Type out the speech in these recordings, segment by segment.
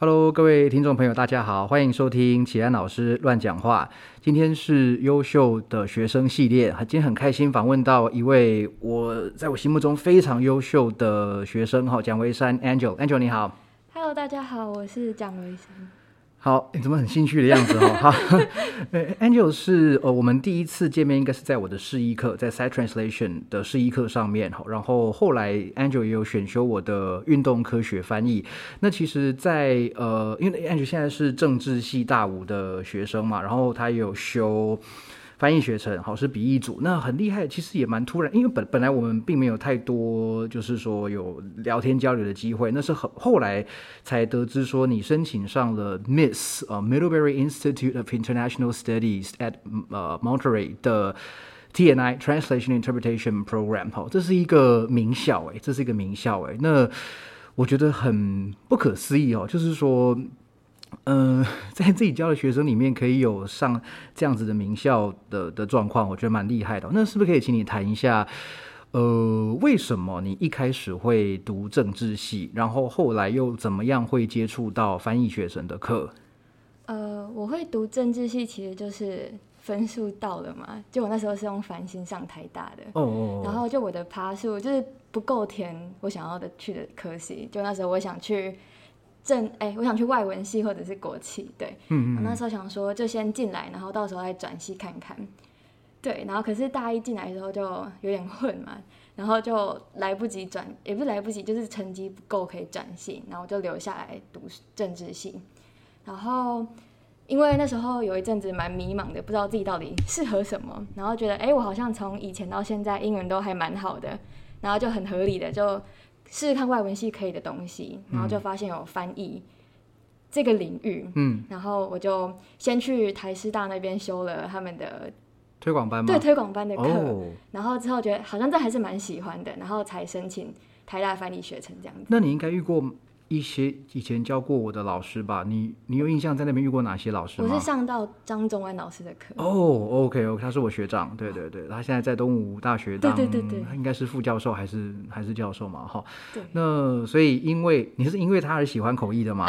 Hello，各位听众朋友，大家好，欢迎收听启安老师乱讲话。今天是优秀的学生系列，今天很开心访问到一位我在我心目中非常优秀的学生哈，蒋维山 Angel。Angel 你好，Hello，大家好，我是蒋维山。好，你怎么很兴趣的样子哦？好，Angel 是呃，我们第一次见面应该是在我的试衣课，在 Side Translation 的试衣课上面。然后后来 Angel 也有选修我的运动科学翻译。那其实，在呃，因为 Angel 现在是政治系大五的学生嘛，然后他有修。翻译学成好是笔译组，那很厉害，其实也蛮突然，因为本本来我们并没有太多，就是说有聊天交流的机会，那是很后来才得知说你申请上了 Miss 呃 Middlebury Institute of International Studies at 呃 Monterey 的 TNI Translation Interpretation Program 哈，这是一个名校哎，这是一个名校哎，那我觉得很不可思议哦，就是说。嗯，在自己教的学生里面，可以有上这样子的名校的的状况，我觉得蛮厉害的。那是不是可以请你谈一下，呃，为什么你一开始会读政治系，然后后来又怎么样会接触到翻译学生的课？呃，我会读政治系，其实就是分数到了嘛。就我那时候是用繁星上台大的，哦哦，然后就我的爬数就是不够填我想要的去的科系，就那时候我想去。正哎，我想去外文系或者是国企，对，嗯嗯，那时候想说就先进来，然后到时候再转系看看，对，然后可是大一进来的时候就有点混嘛，然后就来不及转，也不是来不及，就是成绩不够可以转系，然后就留下来读政治系，然后因为那时候有一阵子蛮迷茫的，不知道自己到底适合什么，然后觉得哎，我好像从以前到现在英文都还蛮好的，然后就很合理的就。试试看外文系可以的东西，然后就发现有翻译这个领域，嗯，然后我就先去台师大那边修了他们的推广班，对推广班的课，然后之后觉得好像这还是蛮喜欢的，然后才申请台大翻译学程这样子。那你应该遇过。一些以前教过我的老师吧，你你有印象在那边遇过哪些老师吗？我是上到张宗安老师的课。哦，OK，OK，他是我学长，对对对，他现在在东吴大学当，对对对对，应该是副教授还是还是教授嘛？哈，对。那所以因为你是因为他而喜欢口译的吗？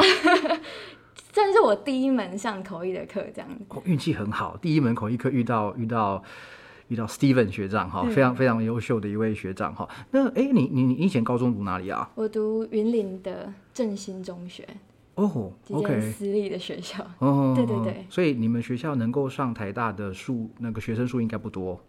这是我第一门上口译的课，这样。运气很好，第一门口译课遇到遇到。遇到 Steven 学长哈，非常非常优秀的一位学长哈。那哎，你你你以前高中读哪里啊？我读云林的振兴中学。哦，OK，私立的学校。哦，对对对。所以你们学校能够上台大的数，那个学生数应该不多。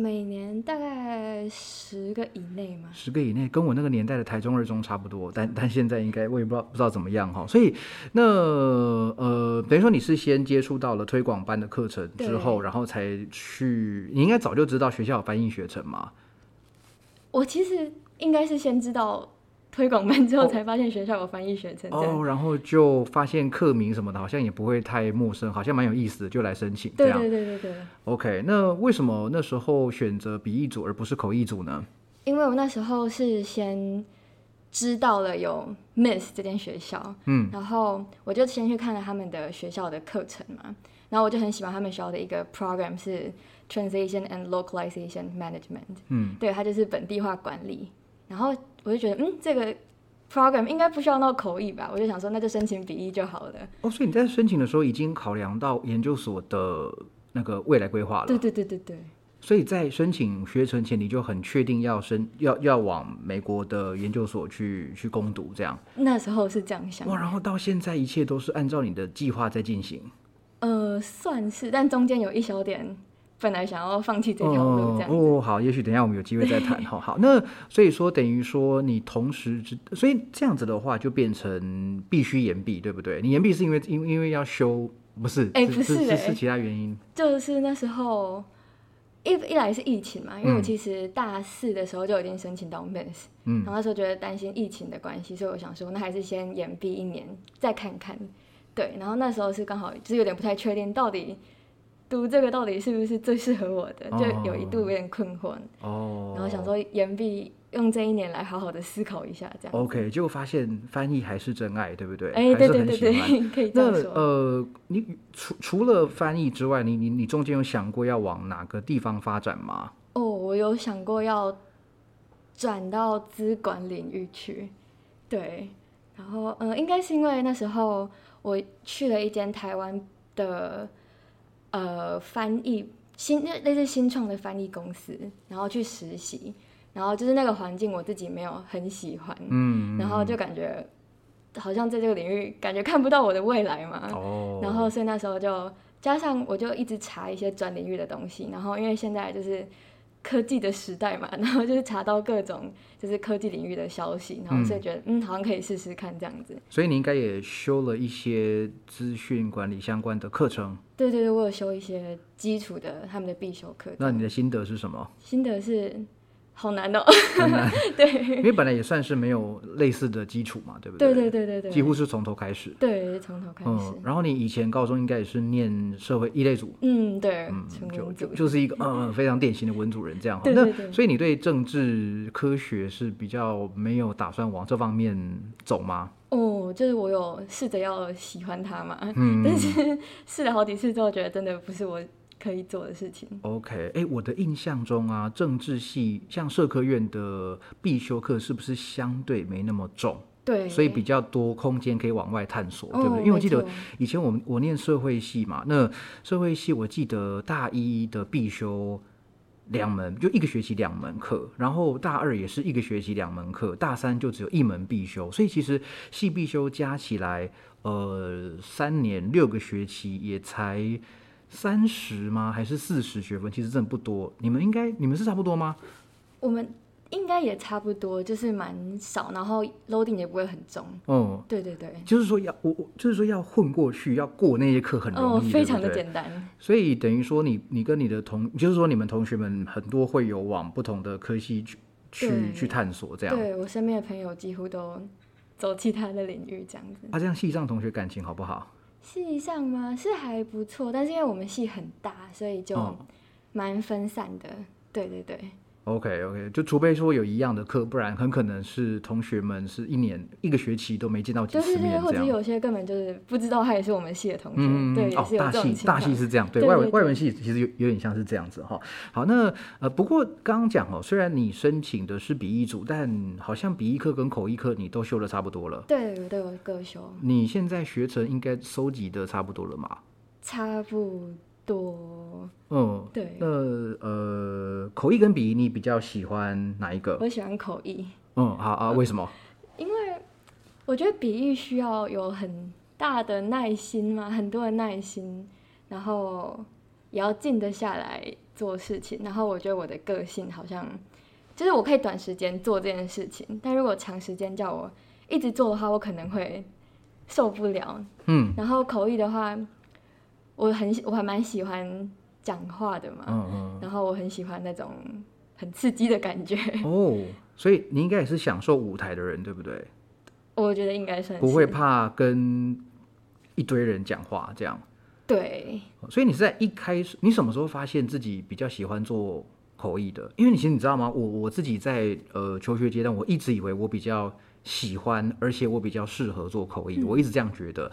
每年大概十个以内嘛，十个以内，跟我那个年代的台中二中差不多，但但现在应该我也不知道不知道怎么样哈。所以那呃，等于说你是先接触到了推广班的课程之后，然后才去，你应该早就知道学校有翻译学程嘛。我其实应该是先知道。推广班之后才发现学校有翻译学程，哦，然后就发现课名什么的，好像也不会太陌生，好像蛮有意思的，就来申请。对对对对对。OK，那为什么那时候选择笔译组而不是口译组呢？因为我那时候是先知道了有 Miss 这间学校，嗯，然后我就先去看了他们的学校的课程嘛，然后我就很喜欢他们学校的一个 program 是 Translation and Localization Management，嗯，对，它就是本地化管理。然后我就觉得，嗯，这个 program 应该不需要那口译吧？我就想说，那就申请笔译就好了。哦，所以你在申请的时候已经考量到研究所的那个未来规划了。对对对对对。所以在申请学程前，你就很确定要申要要往美国的研究所去去攻读，这样。那时候是这样想。哇，然后到现在一切都是按照你的计划在进行。呃，算是，但中间有一小点。本来想要放弃这条路，这样哦，好，也许等下我们有机会再谈哈。好，那所以说等于说你同时，所以这样子的话就变成必须延毕，对不对？你延毕是因为因因为要修，不是？哎，不是，是其他原因。就是那时候一一来是疫情嘛，因为我其实大四的时候就已经申请到 Miss，嗯，然后那时候觉得担心疫情的关系，所以我想说那还是先延毕一年再看看。对，然后那时候是刚好就是有点不太确定到底。读这个到底是不是最适合我的？就有一度有点困惑，哦，然后想说延毕用这一年来好好的思考一下，这样。OK，结果发现翻译还是真爱，对不对？哎，对对对对，可以这样说。呃，你除除了翻译之外，你你你中间有想过要往哪个地方发展吗？哦，我有想过要转到资管领域去，对。然后嗯，应该是因为那时候我去了一间台湾的呃翻译新那类似新创的翻译公司，然后去实习，然后就是那个环境我自己没有很喜欢，嗯，然后就感觉好像在这个领域感觉看不到我的未来嘛，哦，然后所以那时候就加上我就一直查一些专领域的东西，然后因为现在就是。科技的时代嘛，然后就是查到各种就是科技领域的消息，然后所以觉得嗯，好像可以试试看这样子。所以你应该也修了一些资讯管理相关的课程。对对对，我有修一些基础的他们的必修课。那你的心得是什么？心得是。好难哦，很难。对，因为本来也算是没有类似的基础嘛，对不对？对对对对对，几乎是从头开始。对，从头开始。嗯，然后你以前高中应该也是念社会一类组。嗯，对，嗯，就就就是一个嗯 非常典型的文主人这样。那所以你对政治科学是比较没有打算往这方面走吗？哦，就是我有试着要喜欢它嘛，嗯，但是 试了好几次之后，觉得真的不是我。可以做的事情。OK，哎，我的印象中啊，政治系像社科院的必修课是不是相对没那么重？对，所以比较多空间可以往外探索，对不对？因为我记得以前我们我念社会系嘛，那社会系我记得大一的必修两门，就一个学期两门课，然后大二也是一个学期两门课，大三就只有一门必修，所以其实系必修加起来，呃，三年六个学期也才。三十吗？还是四十学分？其实真的不多。你们应该，你们是差不多吗？我们应该也差不多，就是蛮少，然后 loading 也不会很重。哦，对对对，就是说要我我，就是说要混过去，要过那些课很容易，非常的简单。所以等于说，你你跟你的同，就是说你们同学们很多会有往不同的科系去去去探索，这样。对我身边的朋友几乎都走其他的领域，这样子。啊，这样系上同学感情好不好？系上吗？是还不错，但是因为我们系很大，所以就蛮分散的。对对对。OK OK，就除非说有一样的课，不然很可能是同学们是一年一个学期都没见到几次面，或者有些根本就是不知道他也是我们系的同学。嗯对，哦，大系大系是这样，对外文外文系其实有有点像是这样子哈。好，那呃，不过刚刚讲哦，虽然你申请的是笔译组，但好像笔译课跟口译课你都修的差不多了。对，都有各修。你现在学成应该收集的差不多了嘛？差不。多，嗯，对，那呃，口译跟笔译，你比较喜欢哪一个？我喜欢口译。嗯，好啊，为什么？因为我觉得笔译需要有很大的耐心嘛，很多的耐心，然后也要静得下来做事情。然后我觉得我的个性好像，就是我可以短时间做这件事情，但如果长时间叫我一直做的话，我可能会受不了。嗯，然后口译的话。我很我还蛮喜欢讲话的嘛，嗯嗯，然后我很喜欢那种很刺激的感觉哦，所以你应该也是享受舞台的人，对不对？我觉得应该是不会怕跟一堆人讲话这样。对，所以你是在一开始，你什么时候发现自己比较喜欢做口译的？因为你其实你知道吗？我我自己在呃求学阶段，我一直以为我比较喜欢，而且我比较适合做口译，我一直这样觉得。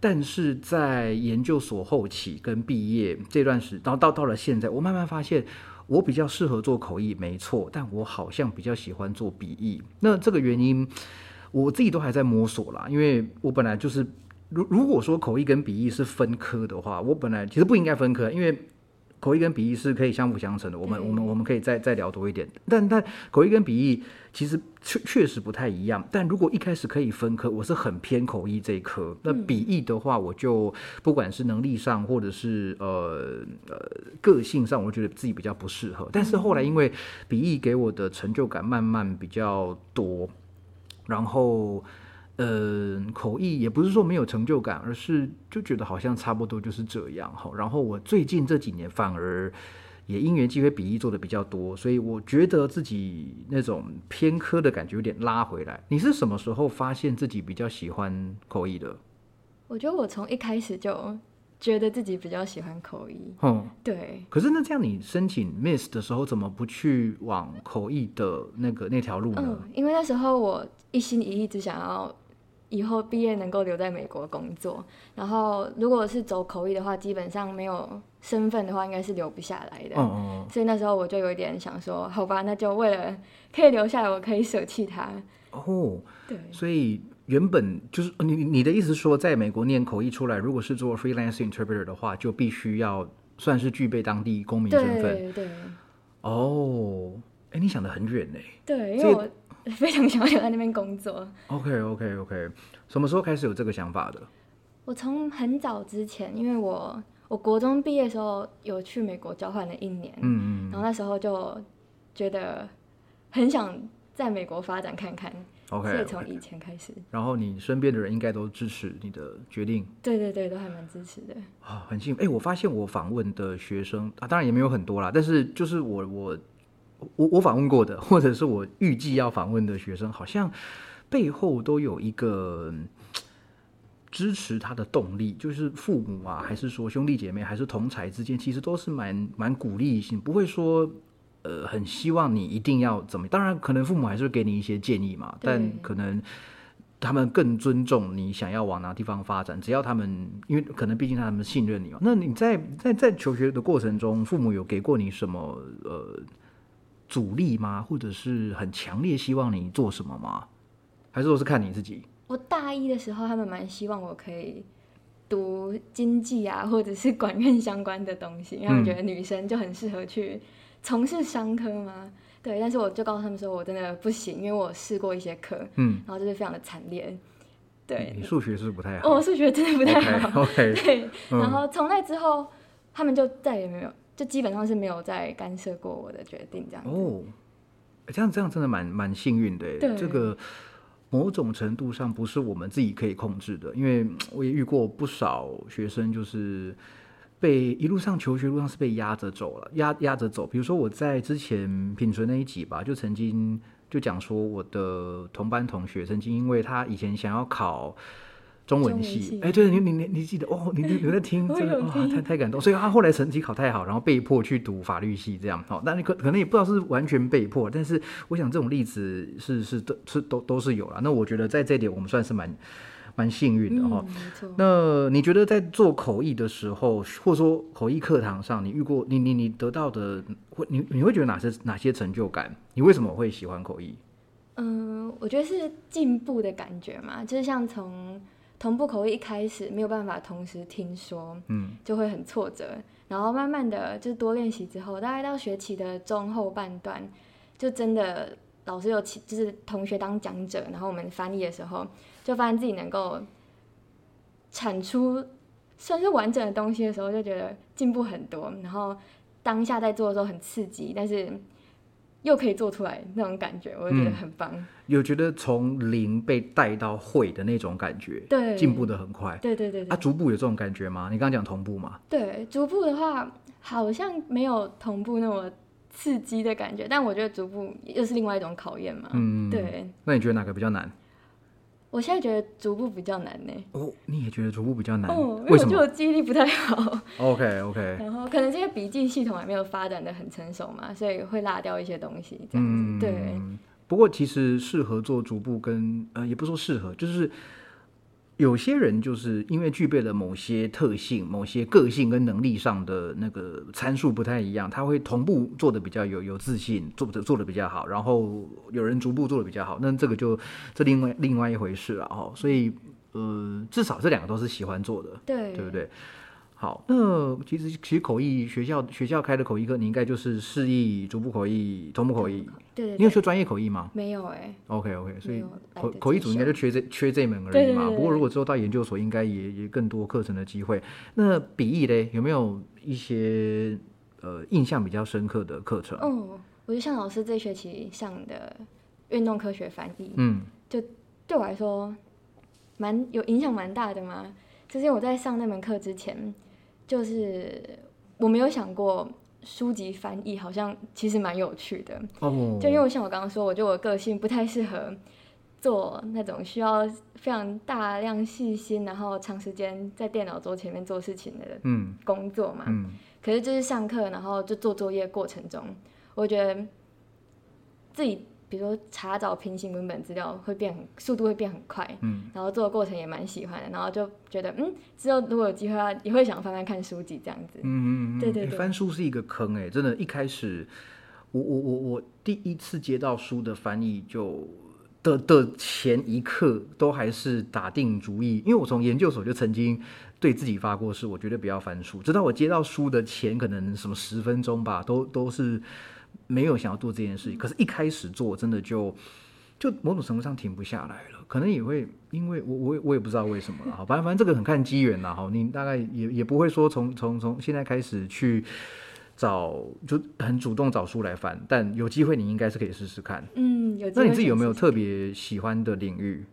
但是在研究所后期跟毕业这段时，然后到到了现在，我慢慢发现我比较适合做口译，没错，但我好像比较喜欢做笔译。那这个原因，我自己都还在摸索啦。因为我本来就是，如如果说口译跟笔译是分科的话，我本来其实不应该分科，因为。口译跟笔译是可以相辅相成的，我们我们我们可以再再聊多一点。但但口译跟笔译其实确确实不太一样。但如果一开始可以分科，我是很偏口译这一科。那笔译的话，我就不管是能力上，或者是呃呃个性上，我觉得自己比较不适合。但是后来因为笔译给我的成就感慢慢比较多，然后。呃，口译也不是说没有成就感，而是就觉得好像差不多就是这样哈。然后我最近这几年反而也因缘机会笔译做的比较多，所以我觉得自己那种偏科的感觉有点拉回来。你是什么时候发现自己比较喜欢口译的？我觉得我从一开始就觉得自己比较喜欢口译。嗯，对。可是那这样你申请 Miss 的时候，怎么不去往口译的那个那条路呢？嗯，因为那时候我一心一意只想要。以后毕业能够留在美国工作，然后如果是走口译的话，基本上没有身份的话，应该是留不下来的。嗯嗯所以那时候我就有一点想说，好吧，那就为了可以留下来，我可以舍弃它。哦，对。所以原本就是你你的意思说，在美国念口译出来，如果是做 freelance interpreter 的话，就必须要算是具备当地公民身份。对对。哦，哎，你想的很远呢。对，因为我非常想要留在那边工作。OK OK OK，什么时候开始有这个想法的？我从很早之前，因为我我国中毕业的时候有去美国交换了一年，嗯嗯，然后那时候就觉得很想在美国发展看看。OK，所以从以前开始。然后你身边的人应该都支持你的决定。对对对，都还蛮支持的。啊，很幸运。哎，我发现我访问的学生啊，当然也没有很多啦，但是就是我我我我访问过的，或者是我预计要访问的学生，好像背后都有一个支持他的动力，就是父母啊，还是说兄弟姐妹，还是同才之间，其实都是蛮蛮鼓励性，不会说。呃，很希望你一定要怎么？当然，可能父母还是会给你一些建议嘛。但可能他们更尊重你想要往哪地方发展。只要他们，因为可能毕竟他们信任你嘛。那你在在在求学的过程中，父母有给过你什么呃阻力吗？或者是很强烈希望你做什么吗？还是说是看你自己？我大一的时候，他们蛮希望我可以读经济啊，或者是管院相关的东西，因为我觉得女生就很适合去。从事商科吗？对，但是我就告诉他们说，我真的不行，因为我试过一些课，嗯，然后就是非常的惨烈。对，你数学是不太好。我数学真的不太好。OK。对，然后从那之后，他们就再也没有，就基本上是没有再干涉过我的决定，这样。哦，这样这样真的蛮蛮幸运的。对，这个某种程度上不是我们自己可以控制的，因为我也遇过不少学生，就是。被一路上求学路上是被压着走了，压压着走。比如说我在之前品存那一集吧，就曾经就讲说我的同班同学曾经因为他以前想要考中文系，哎，对，你你你你记得哦，你你在听，真的哇，太太感动。所以他后来成绩考太好，然后被迫去读法律系这样。好，那你可可能也不知道是完全被迫，但是我想这种例子是是都是都都是有了。那我觉得在这点我们算是蛮。蛮幸运的哈，那你觉得在做口译的时候，或者说口译课堂上，你遇过你你你得到的，会你你会觉得哪些哪些成就感？你为什么会喜欢口译？嗯，我觉得是进步的感觉嘛，就是像从同步口译一开始没有办法同时听说，嗯，就会很挫折，然后慢慢的就是多练习之后，大概到学期的中后半段，就真的老师有请，就是同学当讲者，然后我们翻译的时候。就发现自己能够产出算是完整的东西的时候，就觉得进步很多。然后当下在做的时候很刺激，但是又可以做出来那种感觉，我就觉得很棒。有觉得从零被带到会的那种感觉，对，进步的很快。对对对。啊，逐步有这种感觉吗？你刚刚讲同步嘛？对，逐步的话好像没有同步那么刺激的感觉，但我觉得逐步又是另外一种考验嘛。嗯，对。那你觉得哪个比较难？我现在觉得逐步比较难呢。哦，你也觉得逐步比较难？哦，为什么？我记忆力不太好。OK OK。然后可能这些笔记系统还没有发展的很成熟嘛，所以会落掉一些东西这样子。对。不过其实适合做逐步跟呃，也不说适合，就是。有些人就是因为具备了某些特性、某些个性跟能力上的那个参数不太一样，他会同步做的比较有有自信，做的做的比较好。然后有人逐步做的比较好，那这个就这另外另外一回事了哦。所以呃，至少这两个都是喜欢做的，对对不对？好，那其实其实口译学校学校开的口译课，你应该就是示意、逐步口译、同步口译。对，你有学专业口译吗？没有哎。OK OK，所以口口译组应该就缺这缺这门而已嘛。不过如果之后到研究所，应该也也更多课程的机会。那笔译嘞，有没有一些呃印象比较深刻的课程？哦，我就像老师这学期上的运动科学翻译，嗯，就对我来说蛮有影响蛮大的嘛。就是我在上那门课之前。就是我没有想过书籍翻译好像其实蛮有趣的，哦，就因为像我刚刚说，我觉得我个性不太适合做那种需要非常大量细心，然后长时间在电脑桌前面做事情的工作嘛。嗯，可是就是上课，然后就做作业过程中，我觉得自己。比如说查找平行文本资料会变很速度会变很快，嗯，然后做的过程也蛮喜欢的，然后就觉得嗯，之后如果有机会啊，也会想翻翻看书籍这样子，嗯嗯嗯，对对对，翻书是一个坑哎，真的，一开始我我我我第一次接到书的翻译就的的前一刻都还是打定主意，因为我从研究所就曾经对自己发过誓，我绝对不要翻书，直到我接到书的前可能什么十分钟吧，都都是没有想要做这件事情。可是，一开始做，真的就就某种程度上停不下来了。可能也会因为我我我也不知道为什么了，好，反正反正这个很看机缘呐，哈，你大概也也不会说从从从现在开始去。找就很主动找书来翻，但有机会你应该是可以试试看。嗯，有。那你自己有没有特别喜欢的领域？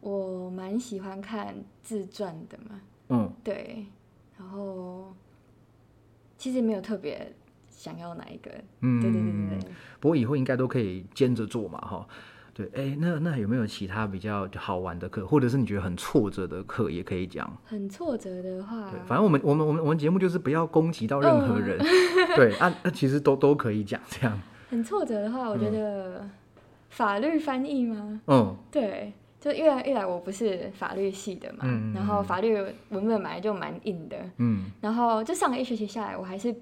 我蛮喜欢看自传的嘛。嗯，对。然后其实没有特别想要哪一个。嗯，对对对对对。不过以后应该都可以兼着做嘛，哈。对，哎，那那有没有其他比较好玩的课，或者是你觉得很挫折的课，也可以讲。很挫折的话，对，反正我们我们我们我们节目就是不要攻击到任何人，对，啊，那其实都都可以讲这样。很挫折的话，我觉得法律翻译吗？嗯，对，就一来一来我不是法律系的嘛，然后法律文本本来就蛮硬的，嗯，然后就上了一学期下来，我还是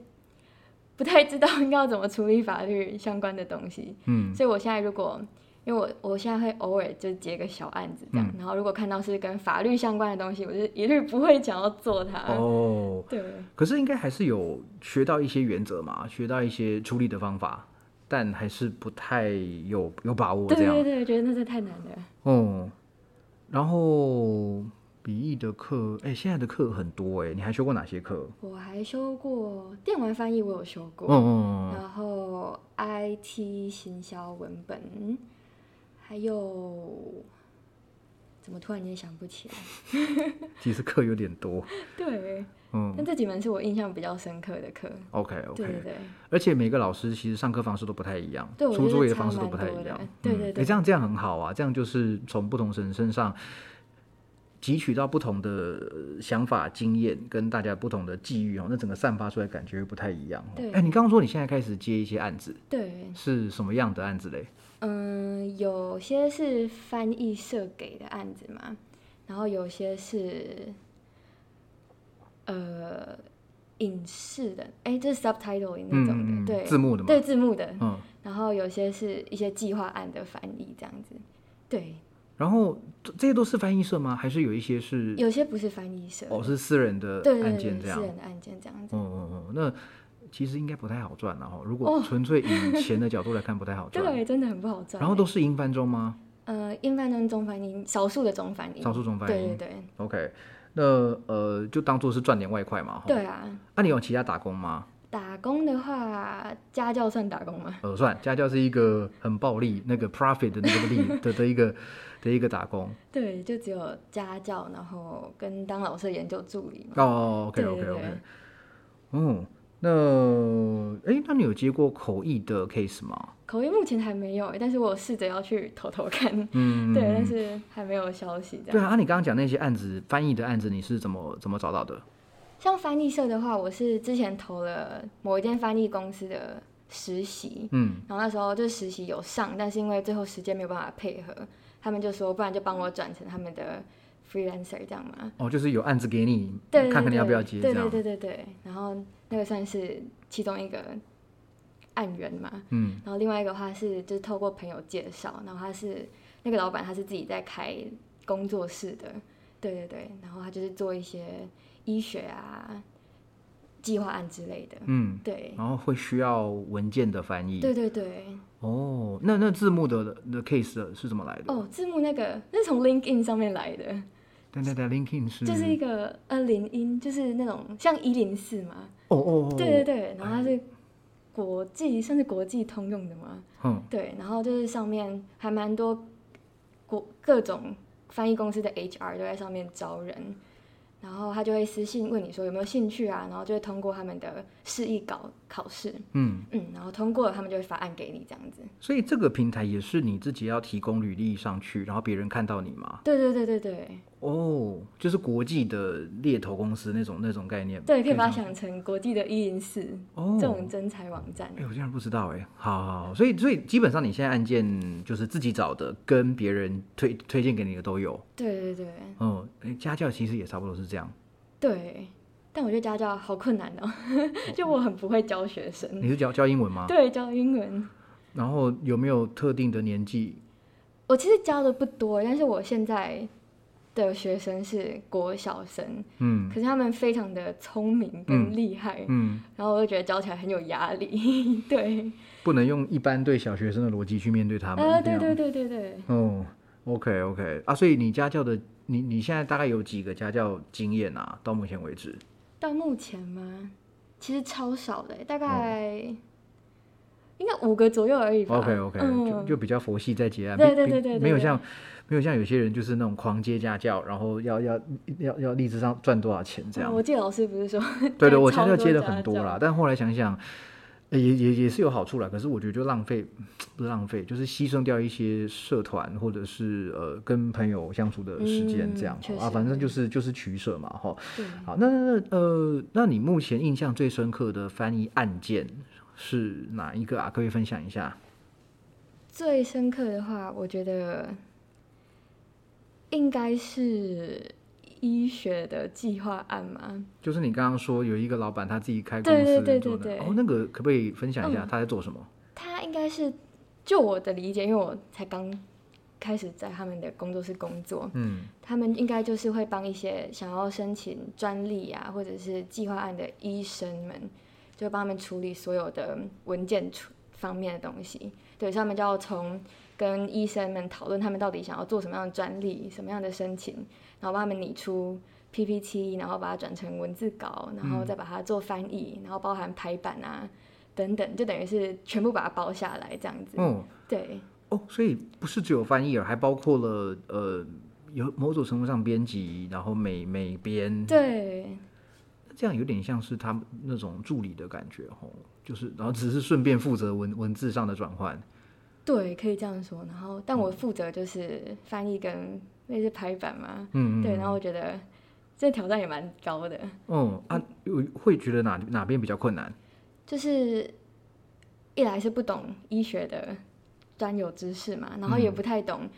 不太知道应该要怎么处理法律相关的东西，嗯，所以我现在如果因为我我现在会偶尔就接个小案子这样，然后如果看到是跟法律相关的东西，我就一律不会想要做它。哦，对。可是应该还是有学到一些原则嘛，学到一些处理的方法，但还是不太有有把握这样。对对对，觉得那是太难了。哦，然后笔译的课，哎，现在的课很多哎，你还修过哪些课？我还修过电文翻译，我有修过。嗯嗯然后 IT 行销文本。还有，怎么突然间想不起来？其实课有点多。对，嗯，但这几门是我印象比较深刻的课。OK，OK。对对对。而且每个老师其实上课方式都不太一样，出作业的方式都不太一样。对对对。这样这样很好啊，这样就是从不同人身上汲取到不同的想法、经验，跟大家不同的际遇哦，那整个散发出来感觉不太一样。对。哎，你刚刚说你现在开始接一些案子，对，是什么样的案子嘞？嗯，有些是翻译社给的案子嘛，然后有些是呃影视的，哎，这是 subtitling 那种的，对，字幕的，对字幕的，嗯，然后有些是一些计划案的翻译这样子，对。然后这些都是翻译社吗？还是有一些是？有些不是翻译社，哦，是私人的案件这样，私人的案件这样子，嗯嗯嗯，那。其实应该不太好赚了哈，如果纯粹以钱的角度来看，不太好赚。对，真的很不好赚。然后都是英翻中吗？呃，英翻中、中翻英，少数的中翻英。少数中翻英。对对对。OK，那呃，就当做是赚点外快嘛。对啊。那你有其他打工吗？打工的话，家教算打工吗？呃，算，家教是一个很暴利、那个 profit 的那个利的的一个的一个打工。对，就只有家教，然后跟当老师的研究助理嘛。哦，OK OK OK。嗯。那哎，那你有接过口译的 case 吗？口译目前还没有，但是我试着要去偷偷看，嗯，对，但是还没有消息。对啊，你刚刚讲那些案子，翻译的案子，你是怎么怎么找到的？像翻译社的话，我是之前投了某一间翻译公司的实习，嗯，然后那时候就实习有上，但是因为最后时间没有办法配合，他们就说不然就帮我转成他们的 freelancer 这样嘛。哦，就是有案子给你，对，看看你要不要接，对对对对对，然后。那个算是其中一个案源嘛，嗯，然后另外一个话是就是透过朋友介绍，然后他是那个老板，他是自己在开工作室的，对对对，然后他就是做一些医学啊、计划案之类的，嗯，对，然后会需要文件的翻译，对对对，哦，那那字幕的的 case 是怎么来的？哦，字幕那个那是从 LinkedIn 上面来的。对对对，LinkedIn 是就是一个呃零音，就是那种像一零四嘛。哦哦。对对对，然后它是国际，算是国际通用的嘛。嗯。对，然后就是上面还蛮多国各种翻译公司的 HR 都在上面招人。然后他就会私信问你说有没有兴趣啊，然后就会通过他们的示意稿考试，嗯嗯，然后通过了，他们就会发案给你这样子。所以这个平台也是你自己要提供履历上去，然后别人看到你吗？对对对对对。哦，就是国际的猎头公司那种那种概念。对，可以把它想成国际的一零四哦这种真才网站。哎，我竟然不知道哎。好好，所以所以基本上你现在案件就是自己找的，跟别人推推荐给你的都有。对对对。嗯，家教其实也差不多是这样。对，但我觉得家教好困难哦，就我很不会教学生。你是教教英文吗？对，教英文。然后有没有特定的年纪？我其实教的不多，但是我现在的学生是国小生，嗯，可是他们非常的聪明跟厉害，嗯，然后我就觉得教起来很有压力，对，不能用一般对小学生的逻辑去面对他们，啊，对对对对对，哦，OK OK，啊，所以你家教的，你你现在大概有几个家教经验啊？到目前为止，到目前吗？其实超少的，大概。应该五个左右而已吧。OK OK，就就比较佛系在结案，对对对对，没有像没有像有些人就是那种狂接家教，然后要要要要立志上赚多少钱这样。我记得老师不是说，对对，我家教接的很多啦，但后来想想，也也也是有好处啦。可是我觉得就浪费，不是浪费，就是牺牲掉一些社团或者是呃跟朋友相处的时间这样啊，反正就是就是取舍嘛哈。好，那那呃，那你目前印象最深刻的翻译案件？是哪一个啊？可以分享一下。最深刻的话，我觉得应该是医学的计划案吗。就是你刚刚说有一个老板他自己开公司做的，哦，那个可不可以分享一下他在做什么？他应该是就我的理解，因为我才刚开始在他们的工作室工作，嗯，他们应该就是会帮一些想要申请专利啊，或者是计划案的医生们。就帮他们处理所有的文件处方面的东西，对，所以他们就要从跟医生们讨论他们到底想要做什么样的专利、什么样的申请，然后帮他们拟出 PPT，然后把它转成文字稿，然后再把它做翻译，然后包含排版啊等等，就等于是全部把它包下来这样子。嗯，对。哦，所以不是只有翻译，而还包括了呃，有某种程度上编辑，然后美美编。对。这样有点像是他们那种助理的感觉吼，就是然后只是顺便负责文文字上的转换，对，可以这样说。然后但我负责就是翻译跟那是排版嘛，嗯，对。然后我觉得这挑战也蛮高的。嗯啊，会觉得哪哪边比较困难？就是一来是不懂医学的专有知识嘛，然后也不太懂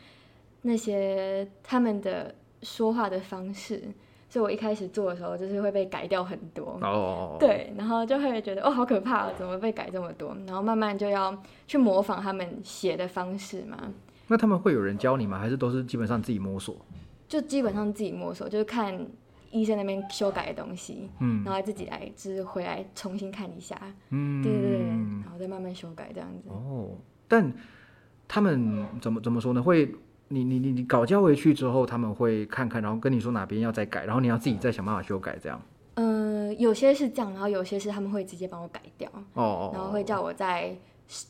那些他们的说话的方式。所以我一开始做的时候，就是会被改掉很多。哦。对，然后就会觉得哦，好可怕，怎么被改这么多？然后慢慢就要去模仿他们写的方式嘛。那他们会有人教你吗？还是都是基本上自己摸索？就基本上自己摸索，就是看医生那边修改的东西，嗯，然后自己来，就是回来重新看一下，嗯，对对对，然后再慢慢修改这样子。哦，但他们怎么怎么说呢？会。你你你你搞交回去之后，他们会看看，然后跟你说哪边要再改，然后你要自己再想办法修改，这样。呃，有些是这样，然后有些是他们会直接帮我改掉，哦哦，然后会叫我再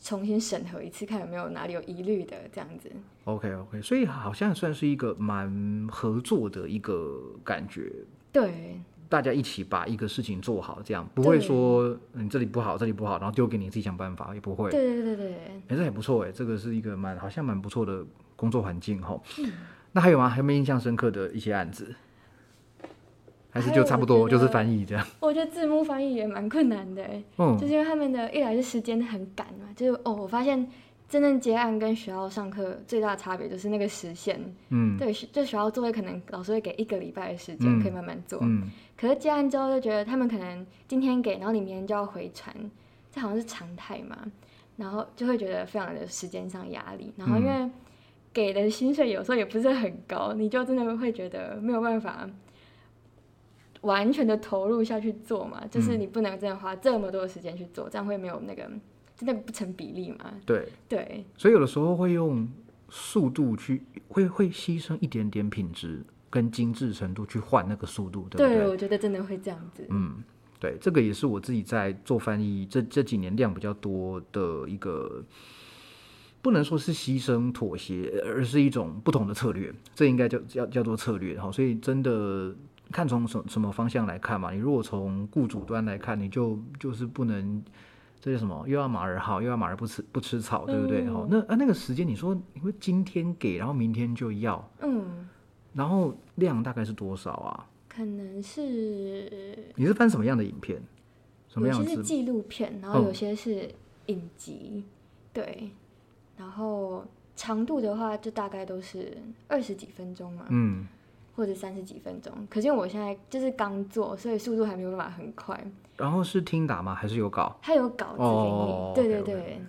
重新审核一次，看有没有哪里有疑虑的这样子。OK OK，所以好像算是一个蛮合作的一个感觉。对。大家一起把一个事情做好，这样不会说你这里不好，这里不好，然后丢给你自己想办法，也不会。对对对对，哎，这也不错哎，这个是一个蛮好像蛮不错的工作环境哈。那还有吗？还有没有印象深刻的一些案子？还是就差不多就是翻译这样？我觉得字幕翻译也蛮困难的嗯，就是因为他们的一来是时间很赶嘛，就是哦，我发现。真正接案跟学校上课最大的差别就是那个时限，嗯，对，就学校作业可能老师会给一个礼拜的时间可以慢慢做，嗯，可是接案之后就觉得他们可能今天给，然后你明天就要回传，这好像是常态嘛，然后就会觉得非常的时间上压力，然后因为给的薪水有时候也不是很高，你就真的会觉得没有办法完全的投入下去做嘛，就是你不能真的花这么多的时间去做，这样会没有那个。真的不成比例嘛？对对，所以有的时候会用速度去，会会牺牲一点点品质跟精致程度去换那个速度，对不对？对，我觉得真的会这样子。嗯，对，这个也是我自己在做翻译这这几年量比较多的一个，不能说是牺牲妥协，而是一种不同的策略。这应该叫叫叫做策略哈。所以真的看从什什么方向来看嘛？你如果从雇主端来看，你就就是不能。这叫什么？又要马儿好，又要马儿不吃不吃草，对不对？好，那啊那个时间，你说你会今天给，然后明天就要，嗯，然后量大概是多少啊？可能是你是翻什么样的影片？什么样是纪录片，然后有些是影集，对，然后长度的话，就大概都是二十几分钟嘛，嗯。或者三十几分钟，可是我现在就是刚做，所以速度还没有办法很快。然后是听打吗？还是有稿？他有稿子给你，对对对。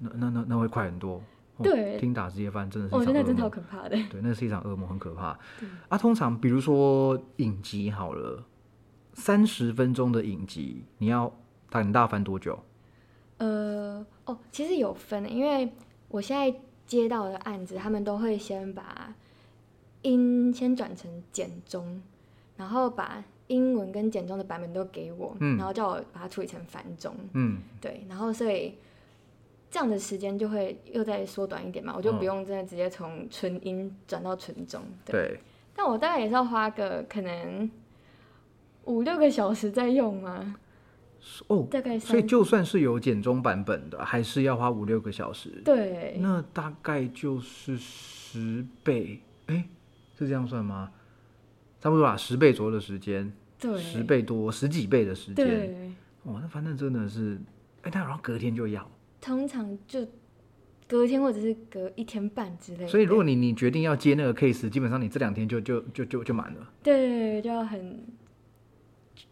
那那那那会快很多。对，听打直接翻真的是，我觉得真的好可怕的。对，那是一场噩梦，很可怕。啊，通常比如说影集好了，三十分钟的影集，你要打大翻多久？呃，哦，其实有分，因为我现在接到的案子，他们都会先把音先转成简中，然后把英文跟简中的版本都给我，然后叫我把它处理成繁中。嗯，对，然后所以。这样的时间就会又再缩短一点嘛，我就不用真的直接从纯音转到纯中。对。但我大概也是要花个可能五六个小时在用吗？哦，大概。所以就算是有简中版本的，还是要花五六个小时。对。那大概就是十倍，哎，是这样算吗？差不多吧，十倍左右的时间。对。十倍多，十几倍的时间。对。哇，那反正真的是，哎，他好像隔天就要。通常就隔天或者是隔一天半之类。所以如果你你决定要接那个 case，基本上你这两天就就就就就满了。对，就要很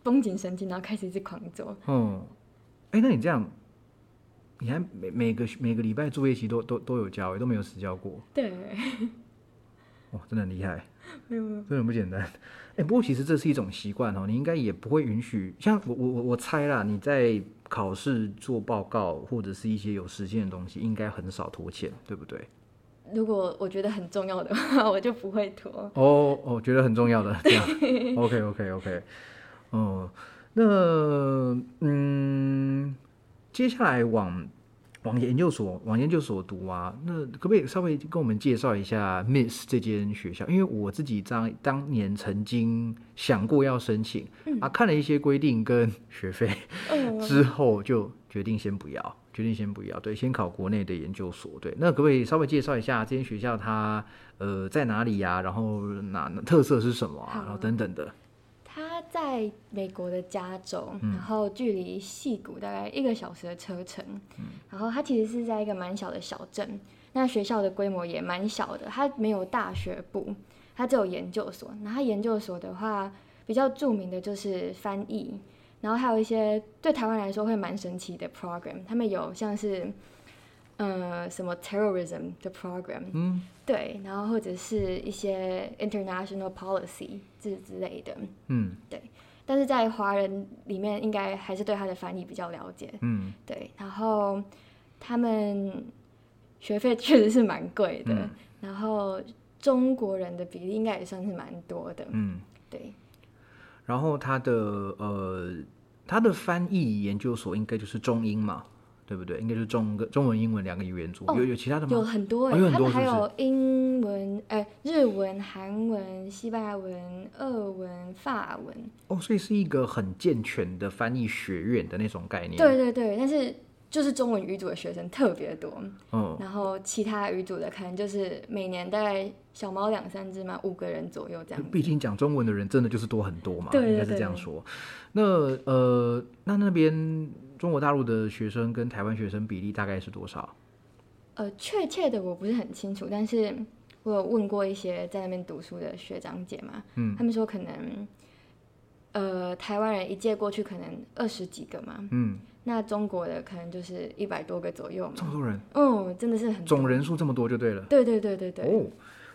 绷紧神经，然后开始一直狂做。嗯，哎，那你这样，你还每每个每个礼拜作业期都都都有交，都没有死交过。对。哇，真的很厉害。没有没有，真的不简单。哎，不过其实这是一种习惯哦，你应该也不会允许。像我我我我猜啦，你在。考试做报告或者是一些有时间的东西，应该很少拖欠，对不对？如果我觉得很重要的话，我就不会拖。哦哦，觉得很重要的这样。OK OK OK。哦，那嗯，接下来往。往研究所往研究所读啊，那可不可以稍微跟我们介绍一下 Miss 这间学校？因为我自己当当年曾经想过要申请，啊，看了一些规定跟学费 之后，就决定先不要，决定先不要，对，先考国内的研究所。对，那可不可以稍微介绍一下这间学校它呃在哪里呀？然后哪特色是什么啊？然后等等的。在美国的加州，然后距离戏谷大概一个小时的车程，然后它其实是在一个蛮小的小镇，那学校的规模也蛮小的，它没有大学部，它只有研究所。那它研究所的话，比较著名的就是翻译，然后还有一些对台湾来说会蛮神奇的 program，他们有像是。呃，什么 terrorism 的 program，嗯，对，然后或者是一些 international policy 这之类的，嗯，对，但是在华人里面，应该还是对他的翻译比较了解，嗯，对，然后他们学费确实是蛮贵的，然后中国人的比例应该也算是蛮多的，嗯，对，然后他的呃，他的翻译研究所应该就是中英嘛。对不对？应该是中个中文、英文两个语言组，有有其他的吗？有很多，有很多，还有英文、哎，日文、韩文、西班牙文、俄文、法文。哦，所以是一个很健全的翻译学院的那种概念。对对对，但是就是中文语组的学生特别多，嗯，然后其他语组的可能就是每年大概小猫两三只嘛，五个人左右这样。毕竟讲中文的人真的就是多很多嘛，应该是这样说。那呃，那那边。中国大陆的学生跟台湾学生比例大概是多少？呃，确切的我不是很清楚，但是我有问过一些在那边读书的学长姐嘛，嗯，他们说可能，呃，台湾人一届过去可能二十几个嘛，嗯，那中国的可能就是一百多个左右嘛，这么多人，嗯，真的是很总人数这么多就对了，对对对对对，哦，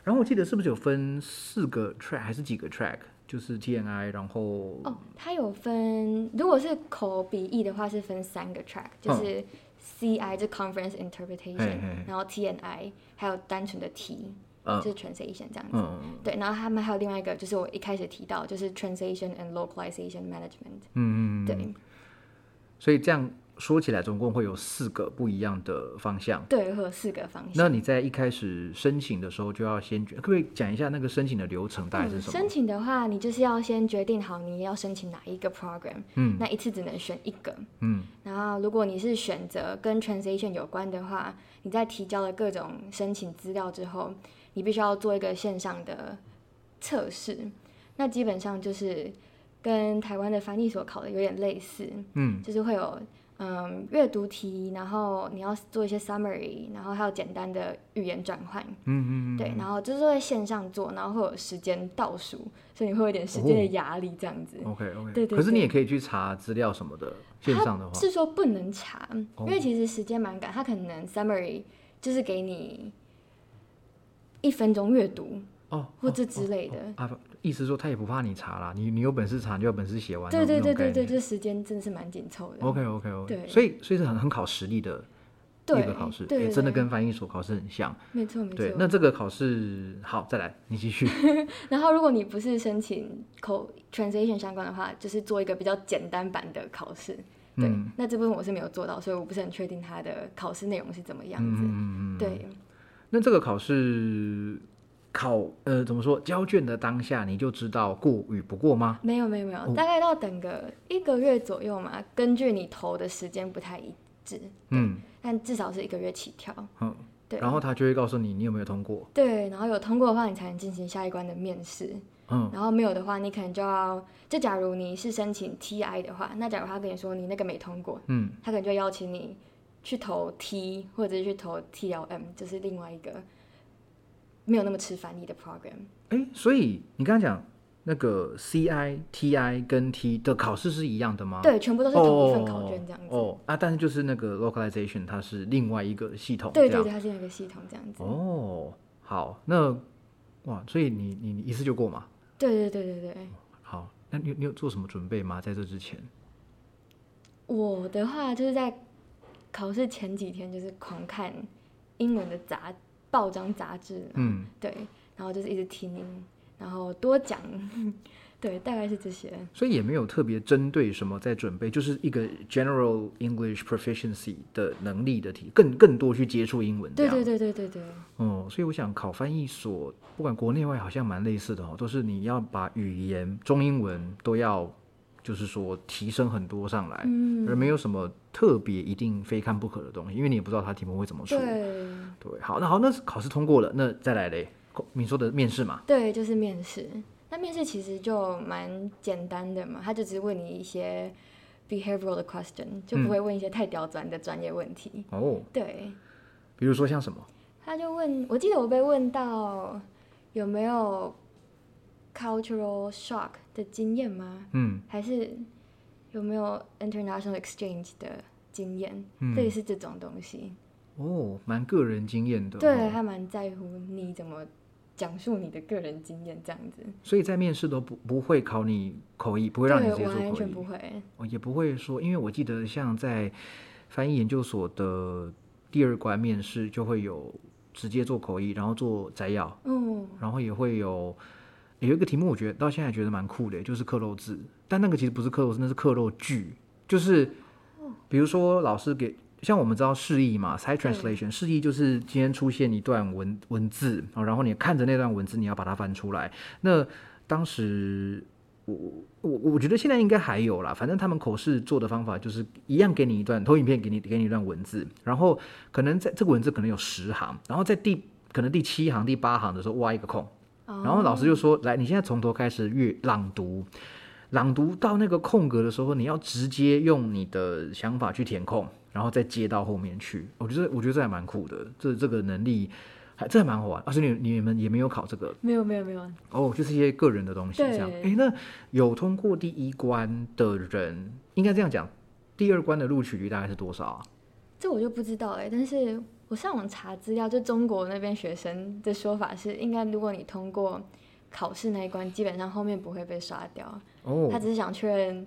然后我记得是不是有分四个 track 还是几个 track？就是 T N I，然后哦，它有分，如果是口笔译的话，是分三个 track，就是 C I 就 Conference Interpretation，然后 T N I 还有单纯的 T，就是 Translation 这样子。对，然后他们还有另外一个，就是我一开始提到，就是 Translation and Localization Management。嗯嗯嗯。对。所以这样。说起来，总共会有四个不一样的方向。对，会有四个方向。那你在一开始申请的时候，就要先决，可不可以讲一下那个申请的流程大概是什么？申请的话，你就是要先决定好你要申请哪一个 program。嗯。那一次只能选一个。嗯。然后，如果你是选择跟 translation 有关的话，你在提交了各种申请资料之后，你必须要做一个线上的测试。那基本上就是跟台湾的翻译所考的有点类似。嗯。就是会有。嗯，阅读题，然后你要做一些 summary，然后还有简单的语言转换。嗯嗯对，然后就是在线上做，然后会有时间倒数，所以你会有点时间的压力这样子。OK OK。对对。可是你也可以去查资料什么的，线上的话。是说不能查，因为其实时间蛮赶，他可能 summary。就是给你一分钟阅读哦，或者之类的啊。意思说他也不怕你查啦，你你有本事查就有本事写完。对对对对对，这时间真的是蛮紧凑的。OK OK OK，对，所以所以是很很考实力的一个考试，对，真的跟翻译所考试很像。没错没错。对，那这个考试好，再来你继续。然后如果你不是申请口 translation 相关的话，就是做一个比较简单版的考试。对，那这部分我是没有做到，所以我不是很确定它的考试内容是怎么样子。嗯嗯对。那这个考试。考呃怎么说？交卷的当下你就知道过与不过吗？没有没有没有，大概要等个一个月左右嘛。根据你投的时间不太一致，嗯，但至少是一个月起跳。嗯，对。然后他就会告诉你你有没有通过。对，然后有通过的话，你才能进行下一关的面试。嗯，然后没有的话，你可能就要就假如你是申请 TI 的话，那假如他跟你说你那个没通过，嗯，他可能就邀请你去投 T 或者是去投 TLM，就是另外一个。没有那么吃翻译的 program。哎，所以你刚刚讲那个 CI、TI 跟 T 的考试是一样的吗？对，全部都是同一份考卷这样子。哦啊，但是就是那个 localization 它是另外一个系统。对对对，它是另一个系统这样子。哦，好，那哇，所以你你一次就过嘛？对对对对对。好，那你你有做什么准备吗？在这之前？我的话就是在考试前几天就是狂看英文的杂。报章杂志，嗯，对，然后就是一直听，然后多讲，对，大概是这些。所以也没有特别针对什么在准备，就是一个 general English proficiency 的能力的题，更更多去接触英文。对对对对对对。哦，所以我想考翻译所，不管国内外好像蛮类似的哦，都是你要把语言中英文都要。就是说提升很多上来，嗯而没有什么特别一定非看不可的东西，因为你也不知道他题目会怎么出。对，对，好，那好，那考试通过了，那再来嘞，你说的面试嘛？对，就是面试。那面试其实就蛮简单的嘛，他就只是问你一些 behavioral 的 question，就不会问一些太刁钻的专业问题。哦，对。比如说像什么？他就问我记得我被问到有没有。cultural shock 的经验吗？嗯，还是有没有 international exchange 的经验？类似这种东西。哦，蛮个人经验的。对，他蛮在乎你怎么讲述你的个人经验这样子。所以在面试都不不会考你口译，不会让你直接做口译。完全不会。哦，也不会说，因为我记得像在翻译研究所的第二关面试，就会有直接做口译，然后做摘要。嗯，然后也会有。有一个题目，我觉得到现在觉得蛮酷的，就是刻漏字。但那个其实不是刻漏字，那是刻漏句。就是，比如说老师给，像我们知道示意嘛，side translation，示意就是今天出现一段文文字，然后你看着那段文字，你要把它翻出来。那当时我我我觉得现在应该还有啦，反正他们口试做的方法就是一样，给你一段投影片，给你给你一段文字，然后可能在这个文字可能有十行，然后在第可能第七行、第八行的时候挖一个空。然后老师就说：“来，你现在从头开始阅朗读，朗读到那个空格的时候，你要直接用你的想法去填空，然后再接到后面去。我觉得，我觉得这还蛮酷的，这这个能力还这还蛮好玩。而且你你们也没有考这个？没有没有没有。哦，就是一些个人的东西这样。哎，那有通过第一关的人，应该这样讲，第二关的录取率大概是多少啊？这我就不知道哎，但是。我上网查资料，就中国那边学生的说法是，应该如果你通过考试那一关，基本上后面不会被刷掉。哦，他只是想确认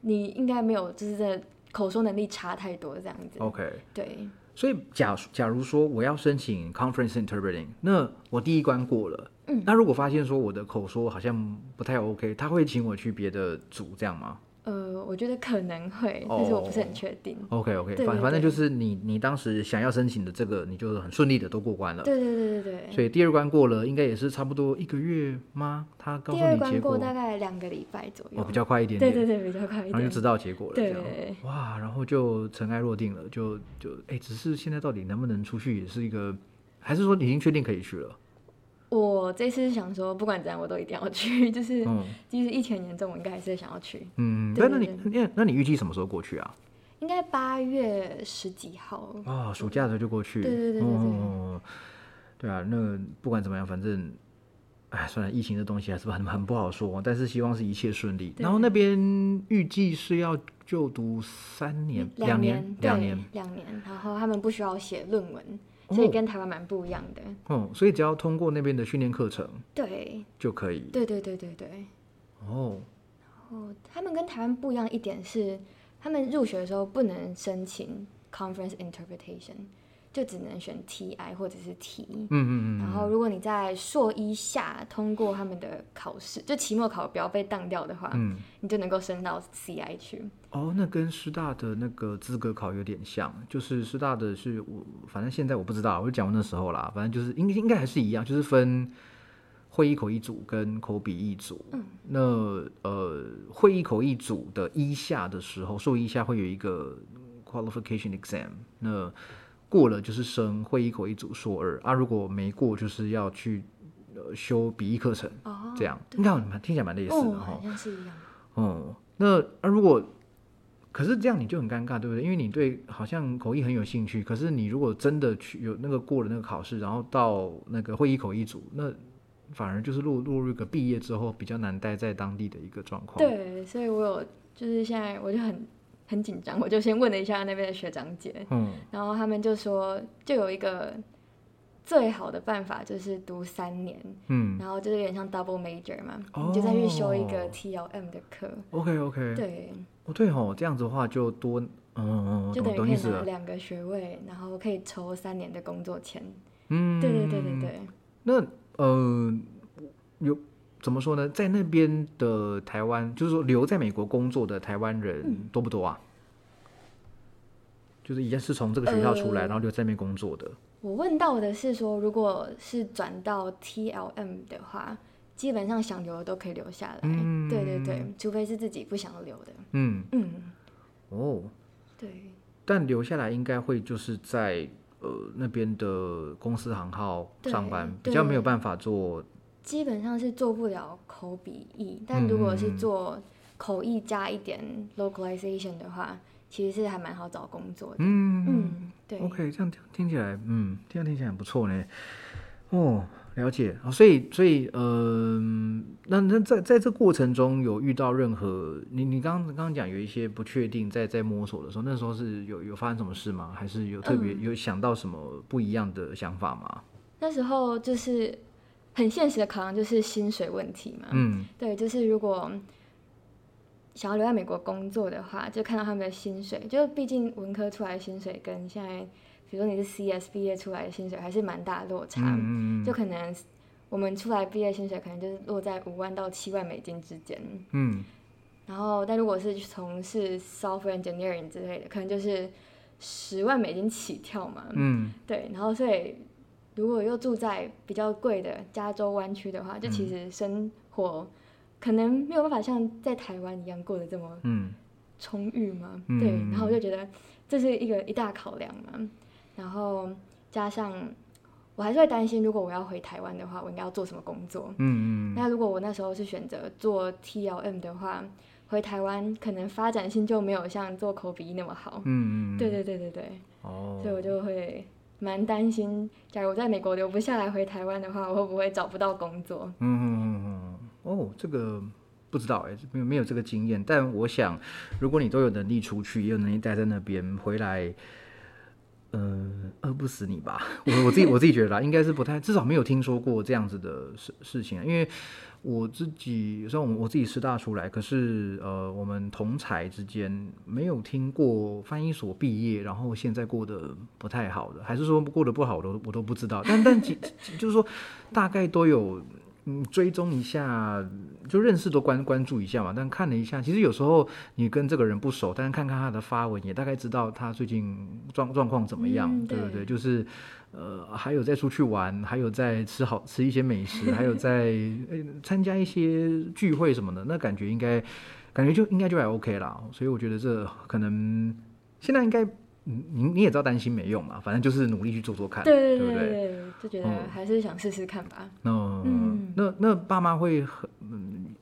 你应该没有，就是这口说能力差太多这样子。OK，对。所以假假如说我要申请 Conference Interpreting，那我第一关过了，嗯，那如果发现说我的口说好像不太 OK，他会请我去别的组这样吗？呃，我觉得可能会，但是我不是很确定。OK OK，反反正就是你你当时想要申请的这个，你就很顺利的都过关了。对对对对对。所以第二关过了，应该也是差不多一个月吗？他告诉你结果大概两个礼拜左右。哦，比较快一点点。对对对，比较快一点。然后就知道结果了。对对。哇，然后就尘埃落定了，就就哎，只是现在到底能不能出去，也是一个，还是说你已经确定可以去了？我这次是想说，不管怎样，我都一定要去。就是，即使疫情严重，我应该还是想要去。嗯，那那你那那你预计什么时候过去啊？应该八月十几号啊，暑假的时候就过去。对对对对对。对啊，那不管怎么样，反正，哎，算了，疫情的东西还是很很不好说。但是希望是一切顺利。然后那边预计是要就读三年，两年，两年，两年。然后他们不需要写论文。所以跟台湾蛮不一样的。哦，所以只要通过那边的训练课程，对，就可以。对对对对对。哦。然后他们跟台湾不一样一点是，他们入学的时候不能申请 conference interpretation。就只能选 TI 或者是 T，嗯嗯嗯。然后如果你在硕一下通过他们的考试，就期末考不要被当掉的话，嗯，你就能够升到 CI 去。哦，那跟师大的那个资格考有点像，就是师大的是我，反正现在我不知道，我就讲过那时候啦，反正就是应应该还是一样，就是分会议口一组跟口笔一组。嗯，那呃，会议口一组的一下的时候，硕一下会有一个 qualification exam，那。过了就是升会议口一组硕二啊，如果没过就是要去呃修笔译课程，这样你看蛮听起来蛮类似的哈，好像是一样。哦，那啊如果可是这样你就很尴尬，对不对？因为你对好像口译很有兴趣，可是你如果真的去有那个过了那个考试，然后到那个会议口一组，那反而就是落落入一个毕业之后比较难待在当地的一个状况。对，所以我有就是现在我就很。很紧张，我就先问了一下那边的学长姐，嗯，然后他们就说，就有一个最好的办法就是读三年，嗯，然后就是有点像 double major 嘛，你就再去修一个 T L M 的课，OK OK，对，哦对哦，这样子的话就多，嗯嗯，就等于可以拿两个学位，然后可以抽三年的工作签，嗯，对对对对对，那呃有。怎么说呢？在那边的台湾，就是说留在美国工作的台湾人多不多啊？就是已经是从这个学校出来，然后留在那边工作的。我问到的是说，如果是转到 TLM 的话，基本上想留的都可以留下来。嗯，对对对，除非是自己不想留的。嗯嗯，哦，对。但留下来应该会就是在呃那边的公司行号上班，比较没有办法做。基本上是做不了口笔译，但如果是做口译加一点 localization 的话，其实是还蛮好找工作的。嗯嗯，对。OK，这样听听起来，嗯，这样听起来很不错呢。哦，了解啊。所以，所以，呃，那那在在这过程中有遇到任何你你刚刚刚讲有一些不确定，在在摸索的时候，那时候是有有发生什么事吗？还是有特别有想到什么不一样的想法吗？那时候就是。很现实的考量就是薪水问题嘛，嗯，对，就是如果想要留在美国工作的话，就看到他们的薪水，就毕竟文科出来的薪水跟现在，比如说你是 CS 毕业出来的薪水还是蛮大的落差，嗯就可能我们出来毕业薪水可能就是落在五万到七万美金之间，嗯，然后但如果是从事 software engineering 之类的，可能就是十万美金起跳嘛，嗯，对，然后所以。如果又住在比较贵的加州湾区的话，就其实生活可能没有办法像在台湾一样过得这么充裕嘛。对，然后我就觉得这是一个一大考量嘛。然后加上我还是会担心，如果我要回台湾的话，我应该要做什么工作？嗯嗯。那如果我那时候是选择做 T L M 的话，回台湾可能发展性就没有像做口笔那么好。嗯嗯。对对对对对。哦。所以我就会。蛮担心，假如我在美国留不下来回台湾的话，我会不会找不到工作？嗯嗯嗯嗯。哦，这个不知道哎，没有没有这个经验。但我想，如果你都有能力出去，也有能力待在那边，回来，呃，饿不死你吧？我我自己我自己觉得啦，应该是不太，至少没有听说过这样子的事事情，因为。我自己虽然我我自己师大出来，可是呃，我们同才之间没有听过翻译所毕业，然后现在过得不太好的，还是说过得不好的，我都不知道。但但就是说，大概都有嗯追踪一下，就认识都关关注一下嘛。但看了一下，其实有时候你跟这个人不熟，但是看看他的发文，也大概知道他最近状状况怎么样，对不对？就是。呃，还有在出去玩，还有在吃好吃一些美食，还有在参加一些聚会什么的，那感觉应该，感觉就应该就还 OK 啦。所以我觉得这可能现在应该。你你你也知道担心没用嘛，反正就是努力去做做看，对对对，就觉得还是想试试看吧。嗯，那那爸妈会很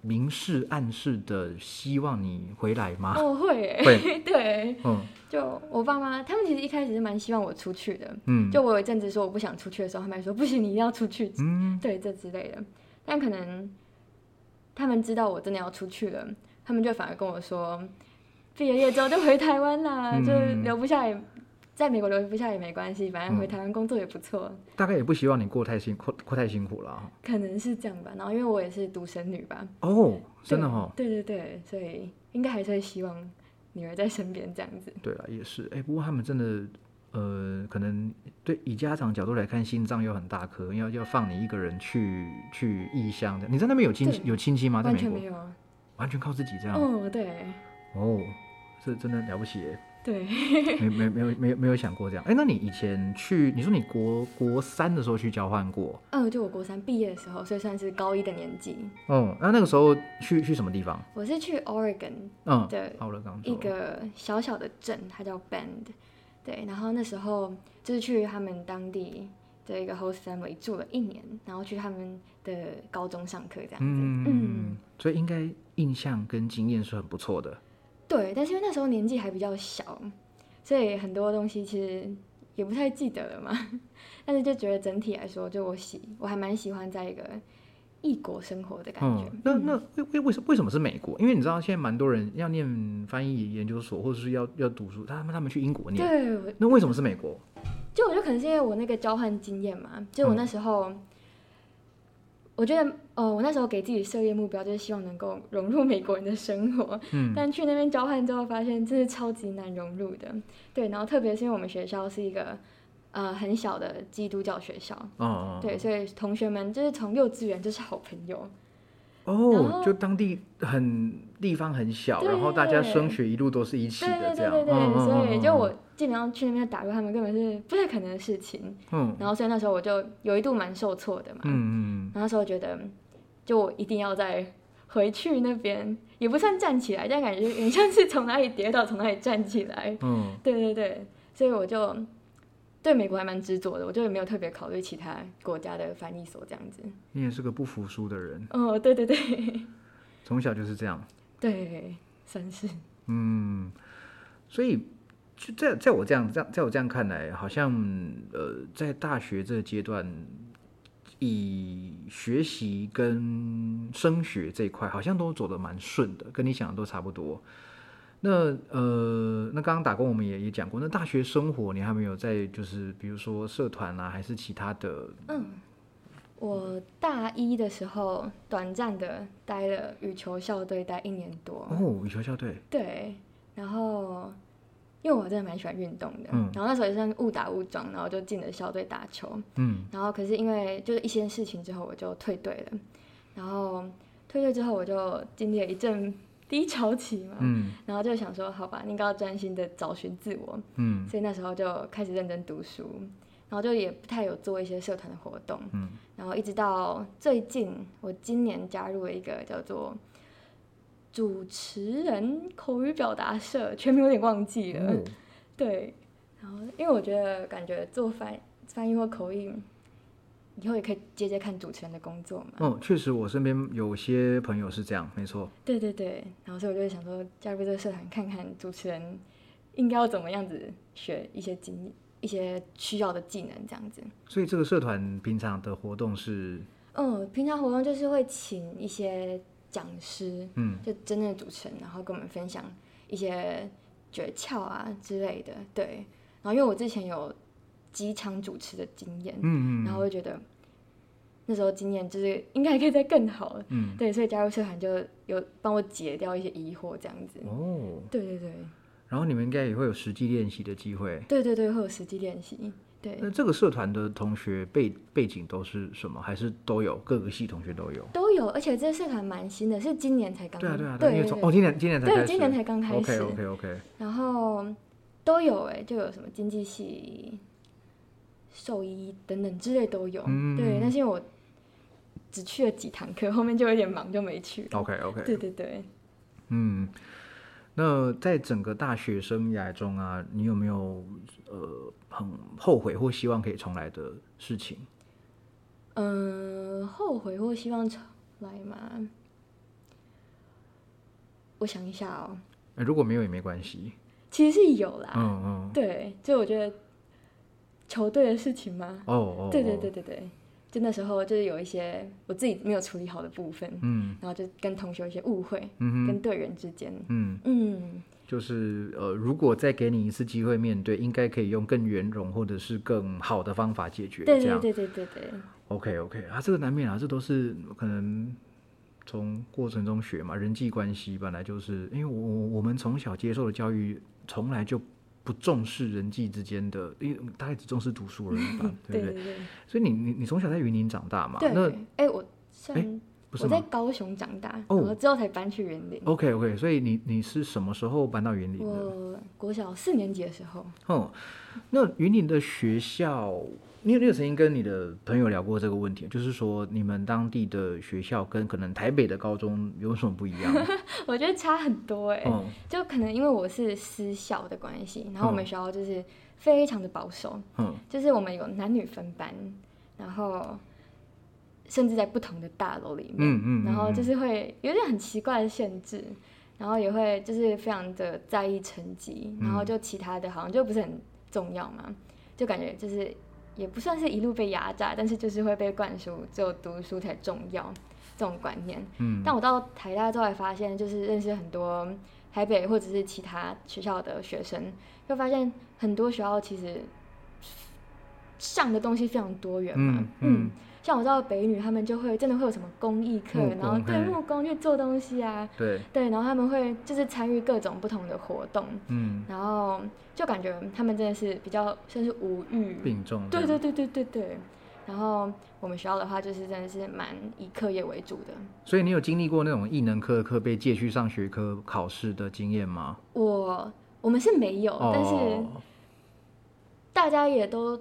明示暗示的希望你回来吗？哦，会，会，对，嗯，就我爸妈他们其实一开始是蛮希望我出去的，嗯，就我有一阵子说我不想出去的时候，他们还说不行，你一定要出去，嗯，对，这之类的。但可能他们知道我真的要出去了，他们就反而跟我说。毕业之后就回台湾啦，就留不下也，在美国留不下也没关系，反正回台湾工作也不错。大概也不希望你过太辛过过太辛苦了。可能是这样吧。然后因为我也是独生女吧。哦，真的哈。对对对，所以应该还是会希望女儿在身边这样子。对啊，也是。哎，不过他们真的。呃，可能对以家长角度来看，心脏又很大颗，要要放你一个人去去异乡的。你在那边有亲有亲戚吗？完全没有啊，完全靠自己这样。哦，对。哦，这真的了不起耶。对。没没没有没有没有想过这样。哎，那你以前去，你说你国国三的时候去交换过？嗯，就我国三毕业的时候，所以算是高一的年纪。哦，那那个时候去去什么地方？我是去 Oregon，嗯，对一个小小的镇，它叫 Bend。对，然后那时候就是去他们当地的一个 host family 住了一年，然后去他们的高中上课这样子。嗯，所以应该印象跟经验是很不错的。对，但是因为那时候年纪还比较小，所以很多东西其实也不太记得了嘛。但是就觉得整体来说，就我喜我还蛮喜欢在一个。异国生活的感觉。那那为为为什为什么是美国？因为你知道现在蛮多人要念翻译研究所，或者是要要读书，他们他们去英国念。对。那为什么是美国？就我觉得可能是因为我那个交换经验嘛。就我那时候，我觉得哦，我那时候给自己设立目标，就是希望能够融入美国人的生活。嗯。但去那边交换之后，发现真是超级难融入的。对。然后特别是因为我们学校是一个。呃，很小的基督教学校，哦，对，所以同学们就是从幼稚园就是好朋友，哦，就当地很地方很小，然后大家升学一路都是一起的这样，对对对对，所以就我基本上去那边打工他们根本是不太可能的事情，嗯，然后所以那时候我就有一度蛮受挫的嘛，嗯嗯，然后那时候觉得就我一定要再回去那边，也不算站起来，但感觉有点像是从哪里跌倒从哪里站起来，嗯，对对对，所以我就。对美国还蛮执着的，我就也没有特别考虑其他国家的翻译所这样子。你也是个不服输的人。哦，对对对，从小就是这样。对，算是。嗯，所以就在在我这样这样在我这样看来，好像呃，在大学这个阶段，以学习跟升学这一块，好像都走得蛮顺的，跟你想的都差不多。那呃，那刚刚打工我们也也讲过，那大学生活你还没有在，就是比如说社团啊，还是其他的？嗯，我大一的时候短暂的待了羽球校队，待一年多。哦，羽球校队。对，然后因为我真的蛮喜欢运动的，嗯，然后那时候也算误打误撞，然后就进了校队打球，嗯，然后可是因为就是一些事情之后，我就退队了，然后退队之后，我就经历了一阵。低潮期嘛，然后就想说，好吧，应该要专心的找寻自我，嗯，所以那时候就开始认真读书，然后就也不太有做一些社团的活动，嗯，然后一直到最近，我今年加入了一个叫做主持人口语表达社，全名有点忘记了，对，然后因为我觉得感觉做翻翻译或口译。以后也可以接接看主持人的工作嘛。嗯，确实，我身边有些朋友是这样，没错。对对对，然后所以我就想说，加入这个社团看看主持人应该要怎么样子学一些经一些需要的技能这样子。所以这个社团平常的活动是？嗯，平常活动就是会请一些讲师，嗯，就真正的主持人，然后跟我们分享一些诀窍啊之类的。对，然后因为我之前有。机场主持的经验，嗯嗯，然后会觉得那时候经验就是应该可以再更好，嗯，对，所以加入社团就有帮我解掉一些疑惑，这样子。哦，对对对。然后你们应该也会有实际练习的机会。对对对，会有实际练习。对。那这个社团的同学背背景都是什么？还是都有各个系同学都有？都有，而且这个社团蛮新的，是今年才刚。对啊对啊，对，哦，今年今年才对，今年才刚开始。OK OK OK。然后都有哎，就有什么经济系。兽医等等之类都有，对，但是因为我只去了几堂课，后面就有点忙，就没去。OK OK，对对对，嗯，那在整个大学生涯中啊，你有没有呃很后悔或希望可以重来的事情？嗯，后悔或希望重来吗？我想一下哦。如果没有也没关系。其实是有啦，嗯嗯，对，就我觉得。球队的事情吗？哦哦，对对对对对，就那时候就是有一些我自己没有处理好的部分，嗯，然后就跟同学有一些误会，嗯跟队员之间，嗯。嗯，就是呃，如果再给你一次机会面对，应该可以用更圆融或者是更好的方法解决。对对对对对对。OK OK 啊，这个难免啊，这都是可能从过程中学嘛，人际关系本来就是，因为我我们从小接受的教育从来就不重视人际之间的，因为大概只重视读书而已吧，对不对？所以你你你从小在云林长大嘛？那哎我哎。我在高雄长大，然后之后才搬去云林。OK OK，所以你你是什么时候搬到云林的？我国小四年级的时候。哦，那云林的学校，你有你有曾经跟你的朋友聊过这个问题？就是说，你们当地的学校跟可能台北的高中有什么不一样？我觉得差很多哎，就可能因为我是私校的关系，然后我们学校就是非常的保守，嗯，就是我们有男女分班，然后。甚至在不同的大楼里面，然后就是会有点很奇怪的限制，然后也会就是非常的在意成绩，然后就其他的好像就不是很重要嘛，就感觉就是也不算是一路被压榨，但是就是会被灌输只有读书才重要这种观念。嗯，但我到台大之后才发现，就是认识很多台北或者是其他学校的学生，就发现很多学校其实上的东西非常多元嘛，嗯。像我知道北女，他们就会真的会有什么工艺课，然后对木工去做东西啊，对对，然后他们会就是参与各种不同的活动，嗯，然后就感觉他们真的是比较算是无欲并重，对对对对对对。然后我们学校的话，就是真的是蛮以课业为主的。所以你有经历过那种艺能课的课被借去上学科考试的经验吗？我我们是没有，但是大家也都。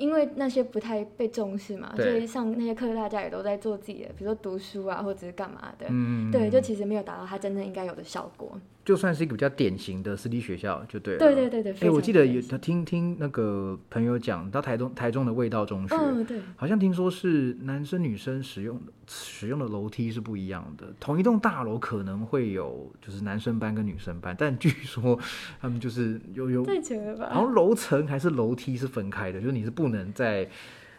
因为那些不太被重视嘛，所以上那些课，大家也都在做自己的，比如说读书啊，或者是干嘛的。嗯，对，就其实没有达到它真正应该有的效果。就算是一个比较典型的私立学校，就对了。对对对对。哎，我记得有听听那个朋友讲到台中台中的味道中学，嗯，对，好像听说是男生女生使用使用的楼梯是不一样的。同一栋大楼可能会有就是男生班跟女生班，但据说他们就是有有太绝了吧？好像楼层还是楼梯是分开的，就是你是不能在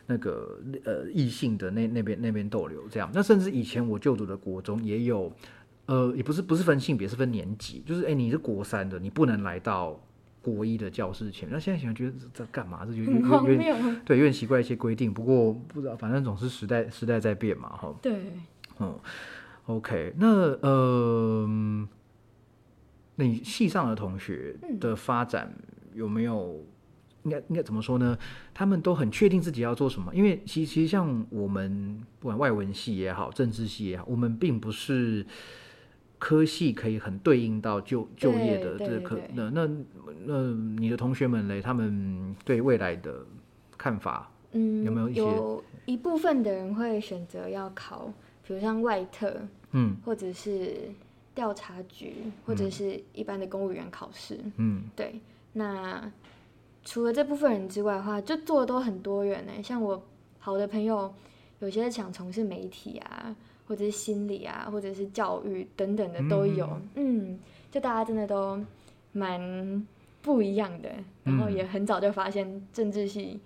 那个呃异性的那那边那边逗留这样。那甚至以前我就读的国中也有。呃，也不是不是分性别，是分年级。就是哎，你是国三的，你不能来到国一的教室前面。那现在想觉得在干嘛？这就有有点对，有点奇怪一些规定。不过不知道，反正总是时代时代在变嘛，哈。对，嗯，OK，那呃，那你系上的同学的发展有没有？应该应该怎么说呢？他们都很确定自己要做什么。因为其其实像我们不管外文系也好，政治系也好，我们并不是。科系可以很对应到就就业的这个那那那你的同学们嘞，他们对未来的看法，嗯，有没有一些？有一部分的人会选择要考，比如像外特，嗯，或者是调查局，或者是一般的公务员考试，嗯，对。那除了这部分人之外的话，就做的都很多元呢。像我好的朋友，有些想从事媒体啊。或者是心理啊，或者是教育等等的都有，嗯，就大家真的都蛮不一样的，然后也很早就发现政治系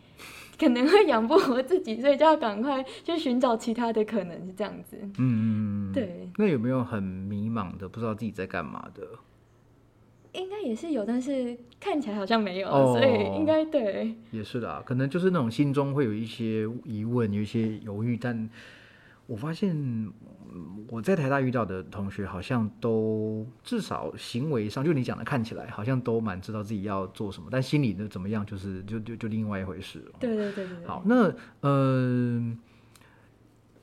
可能会养不活自己，所以就要赶快去寻找其他的可能，是这样子。嗯嗯嗯，对。那有没有很迷茫的，不知道自己在干嘛的？应该也是有，但是看起来好像没有，所以应该对。也是的，可能就是那种心中会有一些疑问，有一些犹豫，但。我发现我在台大遇到的同学，好像都至少行为上，就你讲的看起来，好像都蛮知道自己要做什么，但心里的怎么样，就是就就就另外一回事了。对对对对。好，那呃，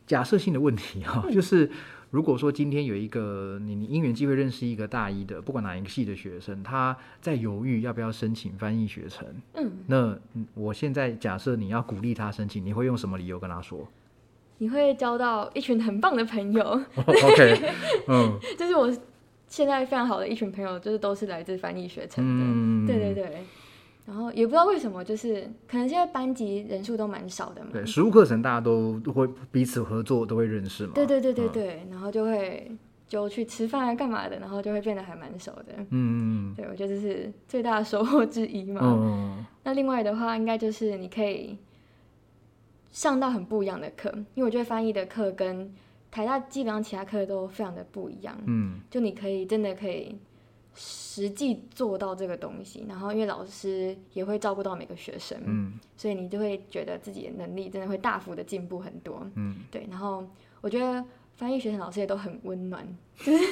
假设性的问题哈，就是如果说今天有一个你你因缘机会认识一个大一的，不管哪一个系的学生，他在犹豫要不要申请翻译学程，嗯，那我现在假设你要鼓励他申请，你会用什么理由跟他说？你会交到一群很棒的朋友。OK，嗯，就是我现在非常好的一群朋友，就是都是来自翻译学程的。对对对，然后也不知道为什么，就是可能现在班级人数都蛮少的嘛。对，实务课程大家都都会彼此合作，都会认识嘛。对对对对对，然后就会就去吃饭啊，干嘛的，然后就会变得还蛮熟的。嗯嗯嗯，对我觉得这是最大的收获之一嘛。嗯。那另外的话，应该就是你可以。上到很不一样的课，因为我觉得翻译的课跟台大基本上其他课都非常的不一样。嗯，就你可以真的可以实际做到这个东西，然后因为老师也会照顾到每个学生，嗯，所以你就会觉得自己的能力真的会大幅的进步很多，嗯，对。然后我觉得翻译学生老师也都很温暖，就是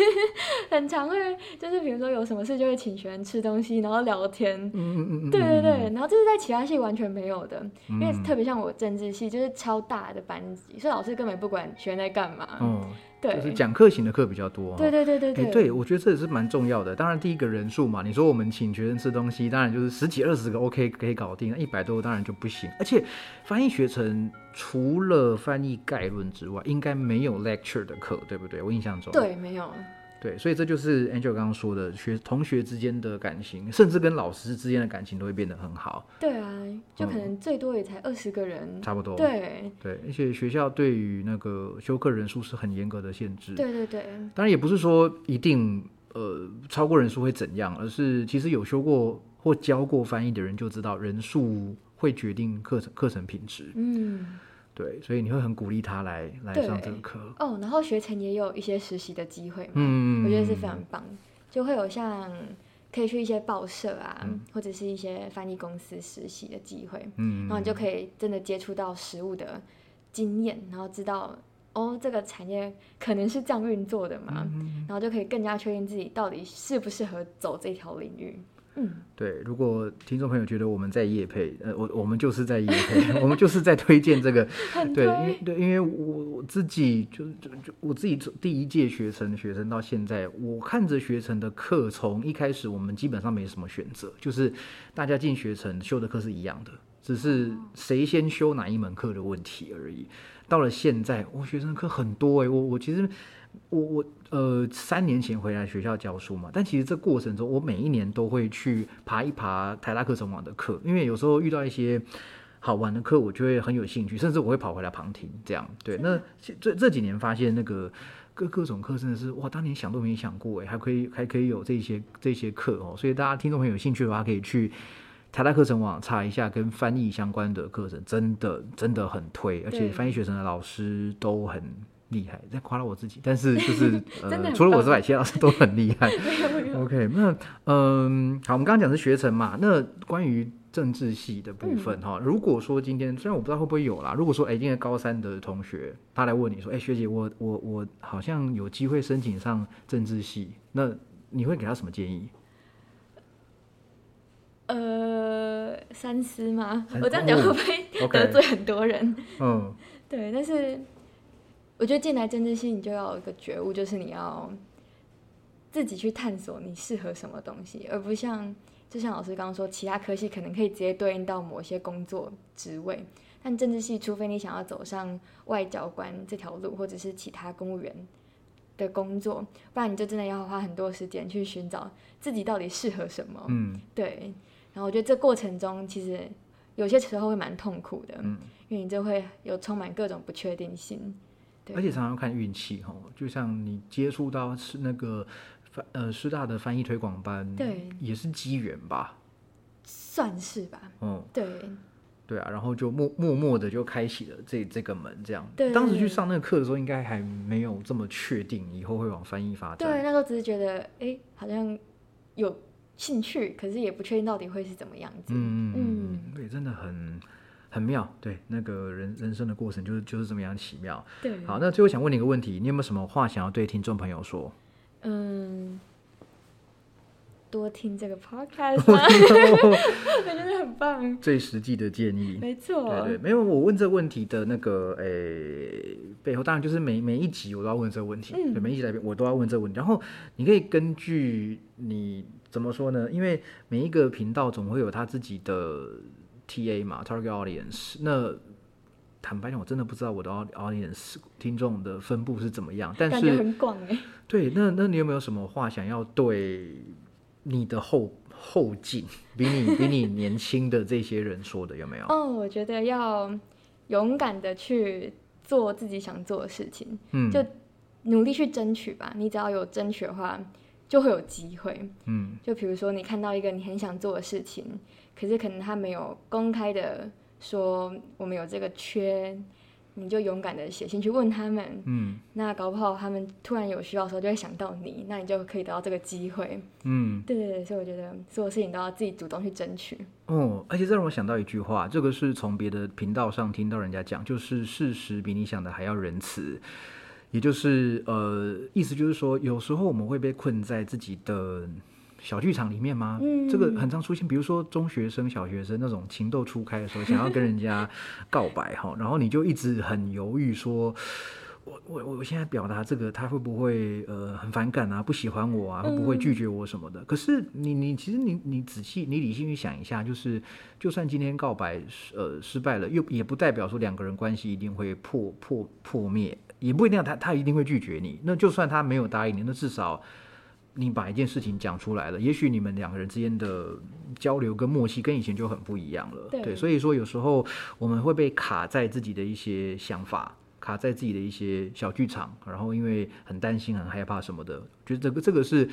很常会，就是比如说有什么事就会请学生吃东西，然后聊天，嗯嗯嗯，对对对。然后这是在其他系完全没有的，因为特别像我政治系就是超大的班级，所以老师根本不管学生在干嘛，嗯。就是讲课型的课比较多，对对对对对。对，我觉得这也是蛮重要的。当然，第一个人数嘛，你说我们请学生吃东西，当然就是十几二十个 OK 可以搞定，那一百多当然就不行。而且翻译学程除了翻译概论之外，应该没有 lecture 的课，对不对？我印象中对，没有。对，所以这就是 Angel 刚刚说的，学同学之间的感情，甚至跟老师之间的感情都会变得很好。对啊，就可能最多也才二十个人，差不多。对对，而且学校对于那个修课人数是很严格的限制。对对对。当然也不是说一定呃超过人数会怎样，而是其实有修过或教过翻译的人就知道，人数会决定课程课程品质。嗯。对，所以你会很鼓励他来来上这个课。哦。然后学成也有一些实习的机会嘛，嗯，我觉得是非常棒，就会有像可以去一些报社啊，或者是一些翻译公司实习的机会，嗯，然后你就可以真的接触到实物的经验，然后知道哦，这个产业可能是这样运作的嘛，然后就可以更加确定自己到底适不适合走这条领域。嗯，对，如果听众朋友觉得我们在夜配，呃，我我们就是在夜配，我们就是在推荐这个，对，因为对，因为我我自己就就就我自己第一届学成学生到现在，我看着学成的课，从一开始我们基本上没什么选择，就是大家进学成修的课是一样的，只是谁先修哪一门课的问题而已。到了现在，我学生课很多哎，我我其实。我我呃三年前回来学校教书嘛，但其实这过程中，我每一年都会去爬一爬台大课程网的课，因为有时候遇到一些好玩的课，我就会很有兴趣，甚至我会跑回来旁听。这样对，那这这几年发现那个各各种课真的是哇，当年想都没想过哎，还可以还可以有这些这些课哦，所以大家听众朋友有兴趣的话，可以去台大课程网查一下跟翻译相关的课程，真的真的很推，而且翻译学生的老师都很。厉害，在夸了我自己，但是就是 呃，除了我之外，其他老师都很厉害。OK，那嗯，好，我们刚刚讲是学成嘛，那关于政治系的部分哈，如果说今天虽然我不知道会不会有啦，如果说哎，今天高三的同学他来问你说，哎，学姐，我我我好像有机会申请上政治系，那你会给他什么建议？呃，三思吗？我这样讲会不会得罪很多人？嗯，对，但是。我觉得进来政治系，你就要有一个觉悟，就是你要自己去探索你适合什么东西，而不像就像老师刚刚说，其他科系可能可以直接对应到某些工作职位，但政治系，除非你想要走上外交官这条路，或者是其他公务员的工作，不然你就真的要花很多时间去寻找自己到底适合什么。嗯，对。然后我觉得这过程中其实有些时候会蛮痛苦的，嗯，因为你就会有充满各种不确定性。而且常常看运气哈，就像你接触到是那个翻呃师大的翻译推广班，对，也是机缘吧，算是吧，嗯，对，对啊，然后就默默默的就开启了这这个门，这样。对，当时去上那个课的时候，应该还没有这么确定以后会往翻译发展。对，那时候只是觉得哎，好像有兴趣，可是也不确定到底会是怎么样子。嗯嗯，对，真的很。很妙，对那个人人生的过程就是就是这么样奇妙。对，好，那最后想问你一个问题，你有没有什么话想要对听众朋友说？嗯，多听这个 podcast，我觉得很棒。最实际的建议，没错。对对，没有我问这个问题的那个诶背后，当然就是每每一集我都要问这个问题，对每一集来宾我都要问这个问题。然后你可以根据你怎么说呢？因为每一个频道总会有他自己的。T A 嘛，Target Audience。那坦白讲，我真的不知道我的 Audience 听众的分布是怎么样。但是很广哎。对，那那你有没有什么话想要对你的后后进，比你比你年轻的这些人说的？有没有？哦，我觉得要勇敢的去做自己想做的事情，嗯，就努力去争取吧。你只要有争取的话，就会有机会。嗯，就比如说你看到一个你很想做的事情。可是可能他没有公开的说我们有这个缺，你就勇敢的写信去问他们，嗯，那搞不好他们突然有需要的时候就会想到你，那你就可以得到这个机会，嗯，对对对，所以我觉得所有事情都要自己主动去争取。哦，而且这让我想到一句话，这个是从别的频道上听到人家讲，就是事实比你想的还要仁慈，也就是呃，意思就是说，有时候我们会被困在自己的。小剧场里面吗？嗯，这个很常出现，比如说中学生、小学生那种情窦初开的时候，想要跟人家告白哈，然后你就一直很犹豫，说我我我现在表达这个，他会不会呃很反感啊，不喜欢我啊，会不会拒绝我什么的？可是你你其实你你仔细你理性去想一下，就是就算今天告白呃失败了，又也不代表说两个人关系一定会破破破灭，也不一定他他一定会拒绝你。那就算他没有答应你，那至少。你把一件事情讲出来了，也许你们两个人之间的交流跟默契跟以前就很不一样了。对，所以说有时候我们会被卡在自己的一些想法，卡在自己的一些小剧场，然后因为很担心、很害怕什么的，觉得这个这个是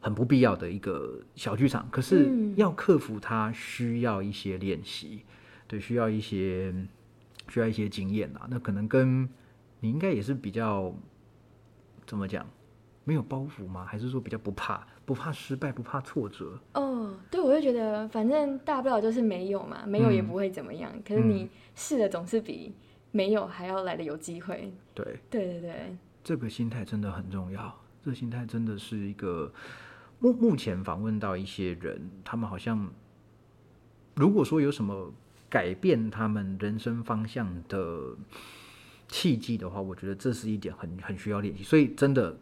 很不必要的一个小剧场。可是要克服它，需要一些练习，对，需要一些需要一些经验啊。那可能跟你应该也是比较怎么讲？没有包袱吗？还是说比较不怕，不怕失败，不怕挫折？哦，对，我就觉得反正大不了就是没有嘛，没有也不会怎么样。可是你试的总是比没有还要来的有机会。对，对对对，这个心态真的很重要。这个心态真的是一个目目前访问到一些人，他们好像如果说有什么改变他们人生方向的契机的话，我觉得这是一点很很需要练习。所以真的。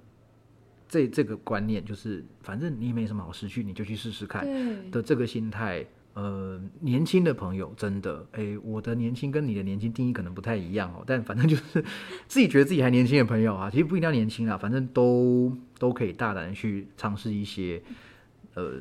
这这个观念就是，反正你也没什么好失去，你就去试试看的这个心态。呃，年轻的朋友真的，哎，我的年轻跟你的年轻定义可能不太一样哦。但反正就是自己觉得自己还年轻的朋友啊，其实不一定要年轻啊，反正都都可以大胆的去尝试一些，呃，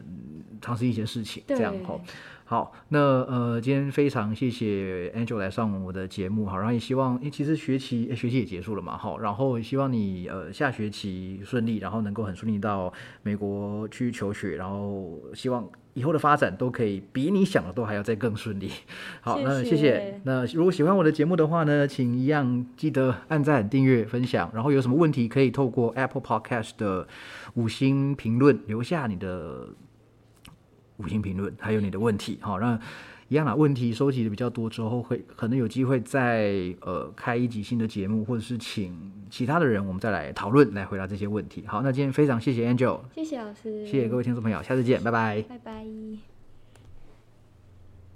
尝试一些事情，这样哈。好，那呃，今天非常谢谢 Angel 来上我的节目，好，然后也希望，因为，其实学期学期也结束了嘛，好，然后希望你呃下学期顺利，然后能够很顺利到美国去求学，然后希望以后的发展都可以比你想的都还要再更顺利。好，那谢谢。那如果喜欢我的节目的话呢，请一样记得按赞、订阅、分享，然后有什么问题可以透过 Apple Podcast 的五星评论留下你的。五星评论，还有你的问题，好，让一样的问题收集的比较多之后，会可能有机会再呃开一集新的节目，或者是请其他的人，我们再来讨论，来回答这些问题。好，那今天非常谢谢 Angel，谢谢老师，谢谢各位听众朋友，下次见，拜拜，拜拜。